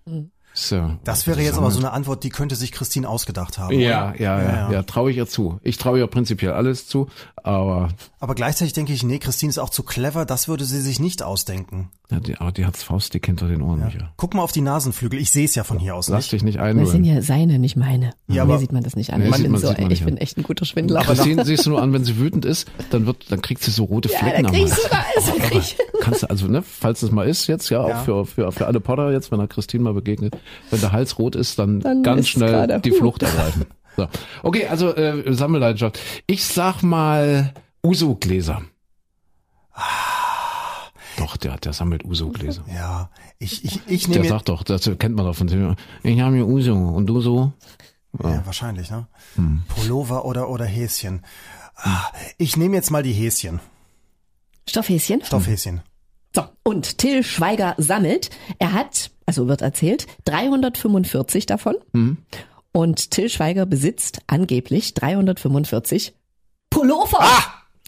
So. Das wäre jetzt aber so eine Antwort, die könnte sich Christine ausgedacht haben. Ja, oder? ja, ja, ja, ja. traue ich ihr zu. Ich traue ihr prinzipiell alles zu, aber Aber gleichzeitig denke ich, nee, Christine ist auch zu clever, das würde sie sich nicht ausdenken. ja, die, aber die hat's faustdick hinter den Ohren, Micha. Guck mal auf die Nasenflügel, ich sehe es ja von hier aus Lass nicht. dich nicht Das sind ja seine, nicht meine. Ja, Mir aber- sieht man das nicht an. Nee, ich sieht bin, man- so, man ich bin echt ein guter Schwindler. Christine siehst du nur an, wenn sie wütend ist, dann wird, dann kriegt sie so rote Ja, Flecken am krieg ich Hals. sogar da krieg ich- Kannst du also, ne, falls es mal ist jetzt, ja, auch Ja. für, für, für alle Potter jetzt, wenn er Christine mal begegnet, wenn der Hals rot ist, dann, Dann ganz ist schnell die Flucht ergreifen. So. Okay, also äh, Sammelleidenschaft. Ich sag mal Uso-Gläser. Doch, der, der sammelt Uso-Gläser. (laughs) Ja, ich, ich, ich Der nehme sagt doch, das kennt man doch von dem. Ich habe hier Uso und du so. ja, wahrscheinlich, ne? Hm. Pullover oder oder Häschen. Ah, Ich nehme jetzt mal die Häschen, Stoffhäschen? Stoffhäschen. So, und Till Schweiger sammelt. Er hat, also wird erzählt, 345 davon. Mhm. Und Till Schweiger besitzt angeblich 345 Pullover.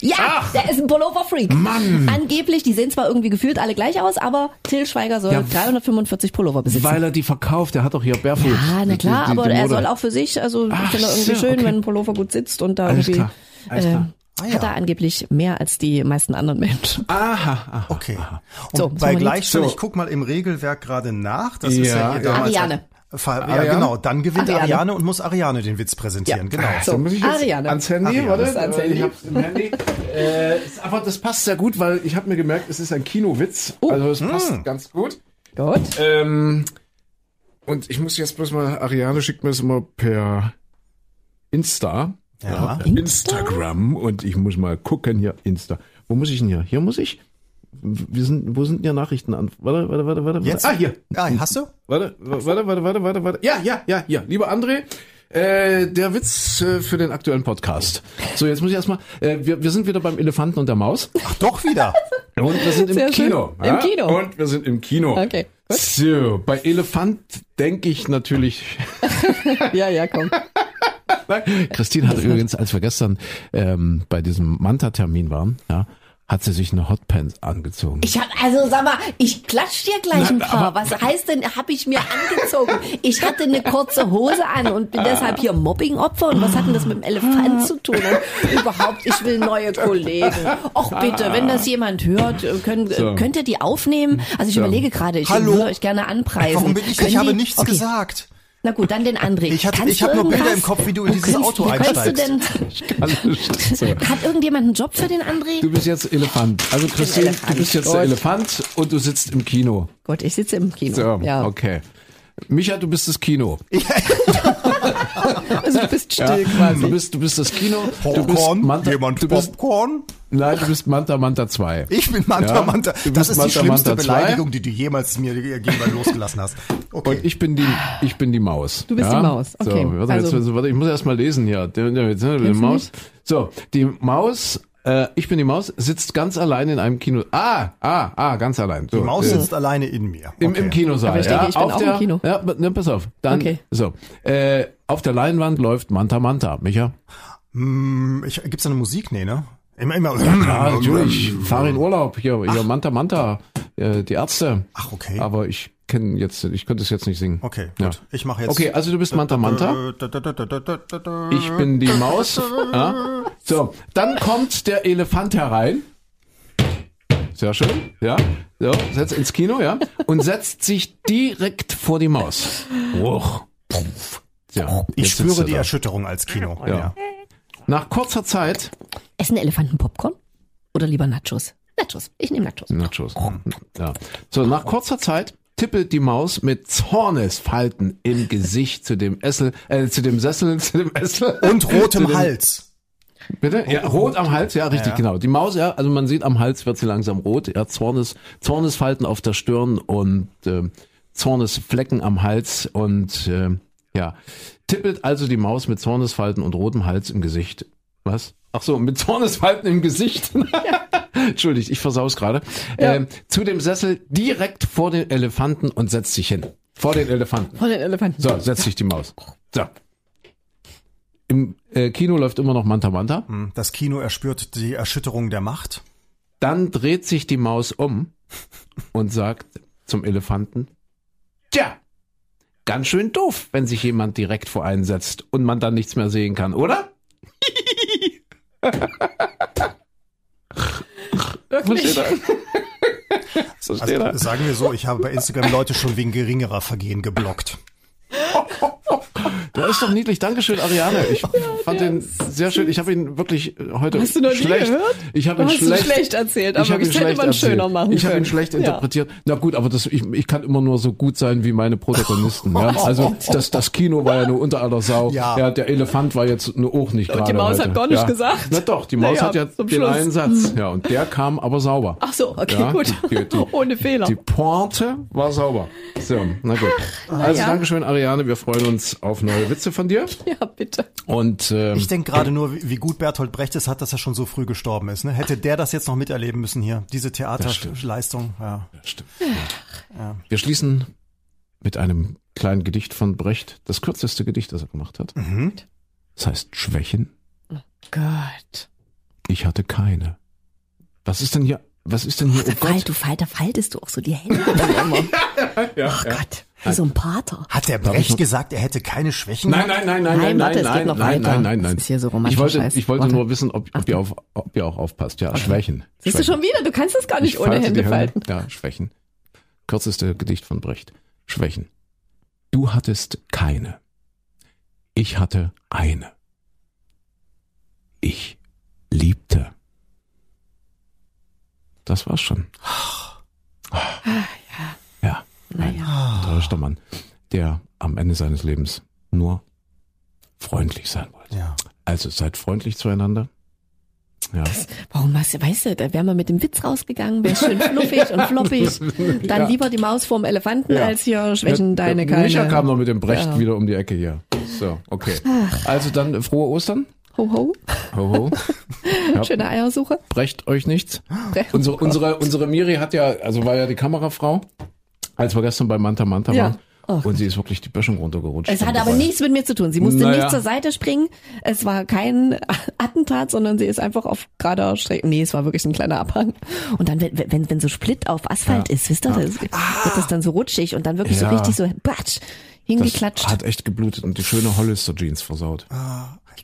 Ja, der ist ein Pullover-Freak. Mann. Angeblich, die sehen zwar irgendwie gefühlt alle gleich aus, aber Till Schweiger soll Ja, 345 Pullover besitzen. Weil er die verkauft, der hat doch hier Barefoot. ja, na Die- klar, die- die aber er soll auch für sich, also ich Ach finde irgendwie so, schön, okay. wenn ein Pullover gut sitzt und da Alles irgendwie klar, alles äh, klar. Ah, ja. hat er angeblich mehr als die meisten anderen Menschen. Aha, aha. Okay. Und So, bei Gleichstand, jetzt- ich guck mal im Regelwerk gerade nach. Das ist ja Ja, hier ja. damals. Ariane. Ver- Ja, genau. Dann gewinnt Ariane. Ariane. und muss Ariane den Witz präsentieren. Genau. So, Dann muss ich jetzt Ariane. ans Handy, Ariane. warte, Ist ans Handy. ich hab's im Handy. Äh, ist aber das passt sehr gut, weil ich habe mir gemerkt, es ist ein Kinowitz. Oh. Also es Hm. passt ganz gut. Gut. Ähm, und ich muss jetzt bloß mal, Ariane schickt mir das immer per Insta. Ja. Instagram und ich muss mal gucken hier, Insta. Wo muss ich denn hier? Hier muss ich? Wir sind, wo sind denn hier Nachrichten an? Warte, warte, warte, warte. Jetzt? Ah, hier. Ah, hast du? Warte, warte, warte, warte, warte, warte. Ja, ja, ja, ja. Lieber André, äh, der Witz äh, für den aktuellen Podcast. So, jetzt muss ich erstmal, äh, wir, wir sind wieder beim Elefanten und der Maus. Ach, doch wieder. Und wir sind im Sehr. Kino. Im Kino. Und wir sind im Kino. Okay. So, bei Elefant denke ich natürlich. (laughs) Ja, ja, komm. Christine hat übrigens, als wir gestern ähm, bei diesem Manta-Termin waren, ja, hat sie sich eine Hotpants angezogen. Ich hab, also sag mal, ich klatsch dir gleich ein paar. Was heißt denn, hab ich mir angezogen? Ich hatte eine kurze Hose an und bin deshalb hier Mobbing-Opfer. Und was hat denn das mit dem Elefant zu tun? Und überhaupt, ich will neue Kollegen. Och bitte, wenn das jemand hört, können, So. könnt ihr die aufnehmen? Also ich überlege gerade, ich Hallo? würde euch gerne anpreisen. Warum bin ich? Können Ich habe nichts okay. gesagt. Na gut, dann den André. Ich hatte- Kannst ich du hab nur Bilder irgendwas? im Kopf, wie du in dieses könntest- Auto so. (laughs) Hat irgendjemand einen Job für den André? Du bist jetzt Elefant. Also Christine, Elefant. du bist jetzt der Elefant und du sitzt im Kino. Gut, ich sitze im Kino. So, ja. okay. Micha, du bist das Kino. (laughs) Also du bist still Du quasi. bist, du bist das Kino. Du bist Popcorn? Manta, Jemand du bist, Popcorn? nein, du bist Manta Manta 2. Ich bin Manta Ja, Manta. du Das bist ist Manta die schlimmste Manta. Beleidigung, die du jemals mir gegenüber losgelassen hast. Okay. Und ich bin die, ich bin die Maus. Du bist die Maus, okay. So, warte, Also- jetzt, warte, ich muss erst mal lesen hier. Der, der, der, der du Maus. So, die Maus, äh, ich bin die Maus, sitzt ganz allein in einem Kino. Ah, ah, ah, ganz allein. So, die Maus äh, sitzt alleine in mir. Im, Okay. Im Kinosaal. Aber ich denke, ja, ich bin auf auch im der, Kino. Ja, ne, pass auf. Dann, Okay. So, äh, auf der Leinwand läuft Manta Manta, Micha. Hm, ich, gibt's da eine Musik? Nee, ne? Immer, immer. Ja, natürlich. Ich fahre in Urlaub. Hier, hier Manta Manta, äh, die Ärzte. Ach, okay. Aber ich kenne jetzt, ich könnte es jetzt nicht singen. Okay, Ja. gut. Ich mache jetzt. Okay, also du bist Manta Manta. Ich bin die Maus. Ja. So, dann kommt der Elefant herein. Sehr schön, ja. So, setzt ins Kino, ja. Und setzt sich direkt vor die Maus. Uch. Ja, Ich spüre die da. Erschütterung als Kino. (laughs) Ja. Nach kurzer Zeit, Essen Elefanten Popcorn? Oder lieber Nachos? Nachos. Ich nehme Nachos. Nachos. Ja. So, nach kurzer Zeit tippelt die Maus mit Zornesfalten im Gesicht zu dem Essel, äh, zu dem Sessel, (laughs) zu dem Essel. Und zu rotem Hals. Bitte? Ja, rot am Hals, ja, richtig, Ja. genau. Die Maus, ja, also man sieht am Hals wird sie langsam rot, ja, Zornes, Zornesfalten auf der Stirn und äh, Zornesflecken am Hals und äh, ja, tippelt also die Maus mit Zornesfalten und rotem Hals im Gesicht. Was? Ach so, mit Zornesfalten im Gesicht. (laughs) Entschuldigt, ich versaus gerade. Ähm, zu dem Sessel direkt vor den Elefanten und setzt sich hin. Vor den Elefanten. Vor den Elefanten. So, setzt sich die Maus. So. Im äh, Kino läuft immer noch Manta Manta. Hm, Das Kino erspürt die Erschütterung der Macht. Dann dreht sich die Maus um und sagt zum Elefanten, tja, ganz schön doof, wenn sich jemand direkt vor einen setzt und man dann nichts mehr sehen kann, oder? (laughs) Er? Versteht er? Also sagen wir so, ich habe bei Instagram Leute schon wegen geringerer Vergehen geblockt. Der ist doch niedlich. Dankeschön, Ariane. Ich fand den sehr schön. Ich habe ihn wirklich äh, heute Hast du noch nie schlecht. gehört? Ich habe ihn Hast du schlecht, schlecht erzählt, ich aber ihn das hätte man schöner machen Ich habe ihn schlecht Ja. interpretiert. Na gut, aber das, ich, ich kann immer nur so gut sein wie meine Protagonisten. Ja? (laughs) Also das, das Kino war ja nur unter aller Sau. Ja. der Elefant war jetzt nur auch nicht gerade. die Maus heute. hat gar nichts ja. gesagt. Na doch, die Maus Naja, hat ja zum den Schluss. einen Satz. Ja, und der kam aber sauber. Ach so, okay, Ja, gut. die- die- Ohne Fehler. Die Pointe war sauber. So, na gut. Also ja. Dankeschön, Ariane. Wir freuen uns auf neue Witze von dir. (laughs) ja, bitte. Und ähm, Ich denke gerade nur, wie gut Berthold Brecht es hat, dass er schon so früh gestorben ist. Ne? Hätte der das jetzt noch miterleben müssen hier, diese Theaterleistung. Ja. Stimmt. Wir schließen mit einem kleinen Gedicht von Brecht, das kürzeste Gedicht, das er gemacht hat. Das heißt Schwächen. Gott. Ich hatte keine. Was ist denn hier? Was ist denn hier? Oh Fall, Gott. du Fall, da faltest du auch so die Hände (laughs) dann immer. (laughs) oh Gott, wie so ein Pater. Hat der Brecht gesagt, er hätte keine Schwächen? Nein, nein, nein, nein, Nein, nein, warte, nein, es geht nein, noch nein, nein, nein, nein. Das ist hier so Ich wollte, ich wollte nur wissen, ob, ob, ihr auf, ob ihr auch aufpasst. Ja, Schwächen. Siehst du schon wieder? Du kannst das gar nicht Ich ohne Hände falten. Ja, Schwächen. Kürzeste Gedicht von Brecht. Schwächen. Du hattest keine. Ich hatte eine. Ich liebte. Das war's schon. (sighs) Ja. Naja. Enttäuschter Mann, der am Ende seines Lebens nur freundlich sein wollte. Ja. Also seid freundlich zueinander. Ja. Warum was, weißt du, da wären wir mit dem Witz rausgegangen, wäre schön fluffig und floppig. (laughs) Dann Ja. lieber die Maus vorm Elefanten Ja. als hier schwächen Der- deine keine. Micha kam noch mit dem Brecht Ja. wieder um die Ecke hier. So, okay. Also dann äh, frohe Ostern. Ho ho, Ho, ho. (laughs) Ja. schöne Eiersuche. Brecht euch nichts. Brecht- Unsere, unsere, unsere Miri hat ja, also war ja die Kamerafrau, als wir gestern bei Manta Manta Ja. waren. Oh und sie ist wirklich die Böschung runtergerutscht. Es hat aber nichts mit mir zu tun. Sie musste Naja. nicht zur Seite springen. Es war kein (laughs) Attentat, sondern sie ist einfach auf gerader Strecke. Nee, es war wirklich ein kleiner Abhang. Und dann, wenn, wenn, wenn so Split auf Asphalt Ja. ist, wisst ihr, das, wird das dann so rutschig und dann wirklich Ja. so richtig so, batsch, das hingeklatscht. hat echt geblutet und die schöne Hollister Jeans versaut.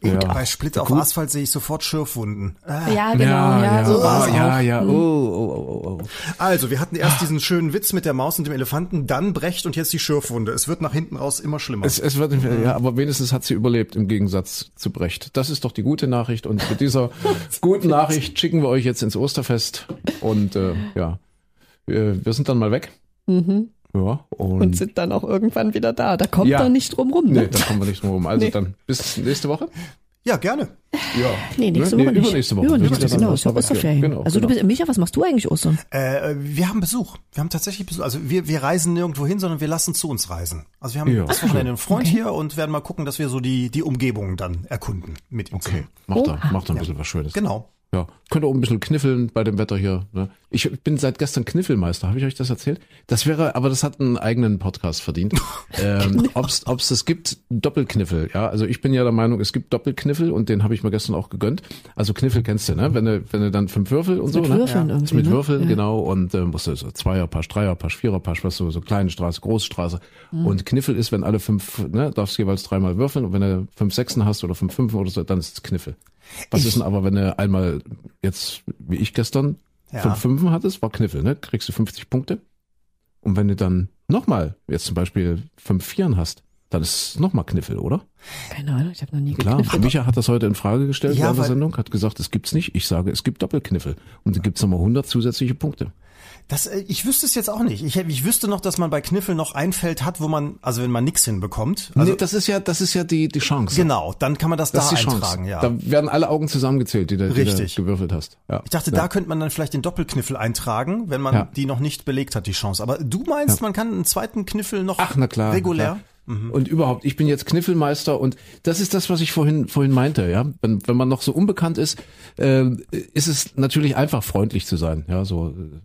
Gut, Ja. bei Split auf Asphalt sehe ich sofort Schürfwunden. Äh. ja, genau, ja, so oh, war's ja, ja, oh, oh, oh, oh, oh. Also, wir hatten erst diesen schönen Witz mit der Maus und dem Elefanten, dann Brecht und jetzt die Schürfwunde. Es wird nach hinten raus immer schlimmer. Es, es wird, ja, aber wenigstens hat sie überlebt im Gegensatz zu Brecht. Das ist doch die gute Nachricht und mit dieser (laughs) guten Nachricht schicken wir euch jetzt ins Osterfest und äh, ja, wir, wir sind dann mal weg. Ja, und, Und sind dann auch irgendwann wieder da. Da kommt Ja. er nicht drum rum, nee, ne? da kommen wir nicht drum rum. Also Nee. dann bis nächste Woche. ja, gerne. Ja. Nee, nächste? Woche Nee, nicht. übernächste Woche. Übernächste, ja genau, ja Osterferien. Osterferien. Genau, also du genau. bist, Micha, was machst du eigentlich Ostern? Äh, wir haben Besuch. Wir haben tatsächlich Besuch. Also wir, wir reisen nirgendwo hin, sondern wir lassen zu uns reisen. Also wir haben Ja. das Wochenende einen Freund hier und werden mal gucken, dass wir so die, die Umgebung dann erkunden mit ihm. Okay, macht da, Oha. macht da ein bisschen was Schönes. Genau. Ja, könnt ihr auch ein bisschen kniffeln bei dem Wetter hier. Ne? Ich bin seit gestern Kniffelmeister, habe ich euch das erzählt? Das wäre, aber das hat einen eigenen Podcast verdient. (laughs) ähm, ob's, ob's das gibt, Doppelkniffel. Ja, also ich bin ja der Meinung, es gibt Doppelkniffel und den habe ich mir gestern auch gegönnt. Also Kniffel kennst du, ne? Wenn du, wenn du dann fünf Würfel und so, mit ne? Würfeln ja. irgendwie, Ist mit ne? Würfeln, Ja. genau. Und äh, musst du so Zweierpasch, Dreierpasch, Viererpasch, was so, so kleine Straße, große Straße. Mhm. Und Kniffel ist, wenn alle fünf, ne, darfst jeweils dreimal würfeln und wenn du fünf Sechsen hast oder fünf Fünfen oder so, dann ist es Kniffel. Was ist denn aber, wenn du einmal jetzt, wie ich gestern, Ja. fünf Fünfen hattest, war Kniffel, ne? Kriegst du 50 Punkte. Und wenn du dann nochmal, jetzt zum Beispiel fünf Vieren hast, dann ist es nochmal Kniffel, oder? Keine Ahnung, ich habe noch nie Klar, gekniffelt. Micha hat das heute in Frage gestellt Ja, während der Sendung, hat gesagt, es gibt's nicht. Ich sage, es gibt Doppelkniffel. Und dann gibt's nochmal 100 zusätzliche Punkte. Das, äh, ich wüsste es jetzt auch nicht. Ich, ich wüsste noch, dass man bei Kniffel noch ein Feld hat, wo man, also wenn man nichts hinbekommt, also nee, das ist ja, das ist ja die, die Chance. genau, dann kann man das, Das da ist die eintragen, Chance. ja. Da werden alle Augen zusammengezählt, die du, die du Richtig. gewürfelt hast. Ja. Ich dachte, ja. da könnte man dann vielleicht den Doppelkniffel eintragen, wenn man Ja. die noch nicht belegt hat, die Chance. Aber du meinst, man kann einen zweiten Kniffel noch Ach, na klar. regulär? Klar. Und überhaupt, ich bin jetzt Kniffelmeister und das ist das, was ich vorhin vorhin meinte, ja. Wenn, wenn man noch so unbekannt ist, äh, ist es natürlich einfach freundlich zu sein, ja, so äh,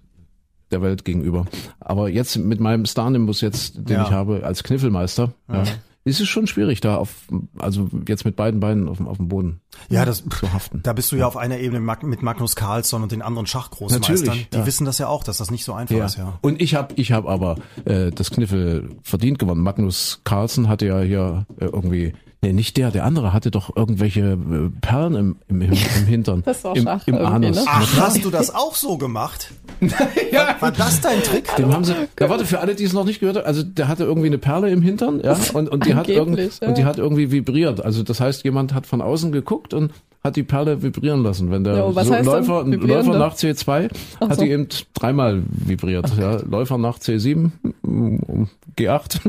der Welt gegenüber. Aber jetzt mit meinem Star-Nimbus jetzt, den Ja. ich habe als Kniffelmeister, ja, ist es schon schwierig da auf, also jetzt mit beiden Beinen auf, dem- auf dem Boden Ja, das, zu haften. da bist du ja auf einer Ebene mit Magnus Carlsson und den anderen Schachgroßmeistern. Natürlich, Die ja. wissen das ja auch, dass das nicht so einfach ist, ja. Und ich habe ich hab aber äh, das Kniffel verdient gewonnen. Magnus Carlsen hatte ja hier äh, irgendwie, nee, nicht der, der andere hatte doch irgendwelche äh, Perlen im, im, im, im Hintern. (laughs) Das war Im, im Anus. ne? Ach, hast du das auch so gemacht? (laughs) Ja. War das dein Trick? Dem haben sie, ja warte, für alle, die es noch nicht gehört haben, also der hatte irgendwie eine Perle im Hintern, ja, (laughs) und, und die hat irgendwie, Angeblich, ja. und die hat irgendwie vibriert. Also das heißt, jemand hat von außen geguckt und hat die Perle vibrieren lassen. Wenn der was so Läufer, Läufer nach C2 Ach hat so. die eben dreimal vibriert. Ja. Läufer nach C7, mm, G8,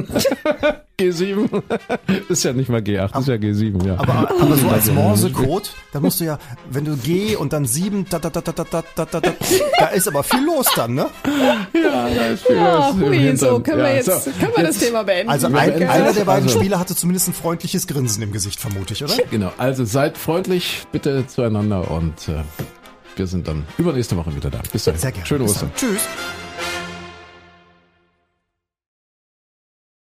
G7. (laughs) ist ja nicht mal G8, ist ja G7, ja. Aber, aber so als Morsecode, da musst du ja, wenn du G und dann 7, da, da, da, da, da, da, da, da, da, da ist aber viel los dann, ne? ja, da ist viel was im hui, so können wir Ja, jetzt, so, können wir das Thema beenden. Also ein, beenden einer der beiden Also- Spieler hatte zumindest ein freundliches Grinsen im Gesicht, vermute ich, oder? Genau, also seid freundlich bitte zueinander und äh, wir sind dann übernächste Woche wieder da. Bis dahin. Sehr gerne. Schöne Ostern. dann. Tschüss.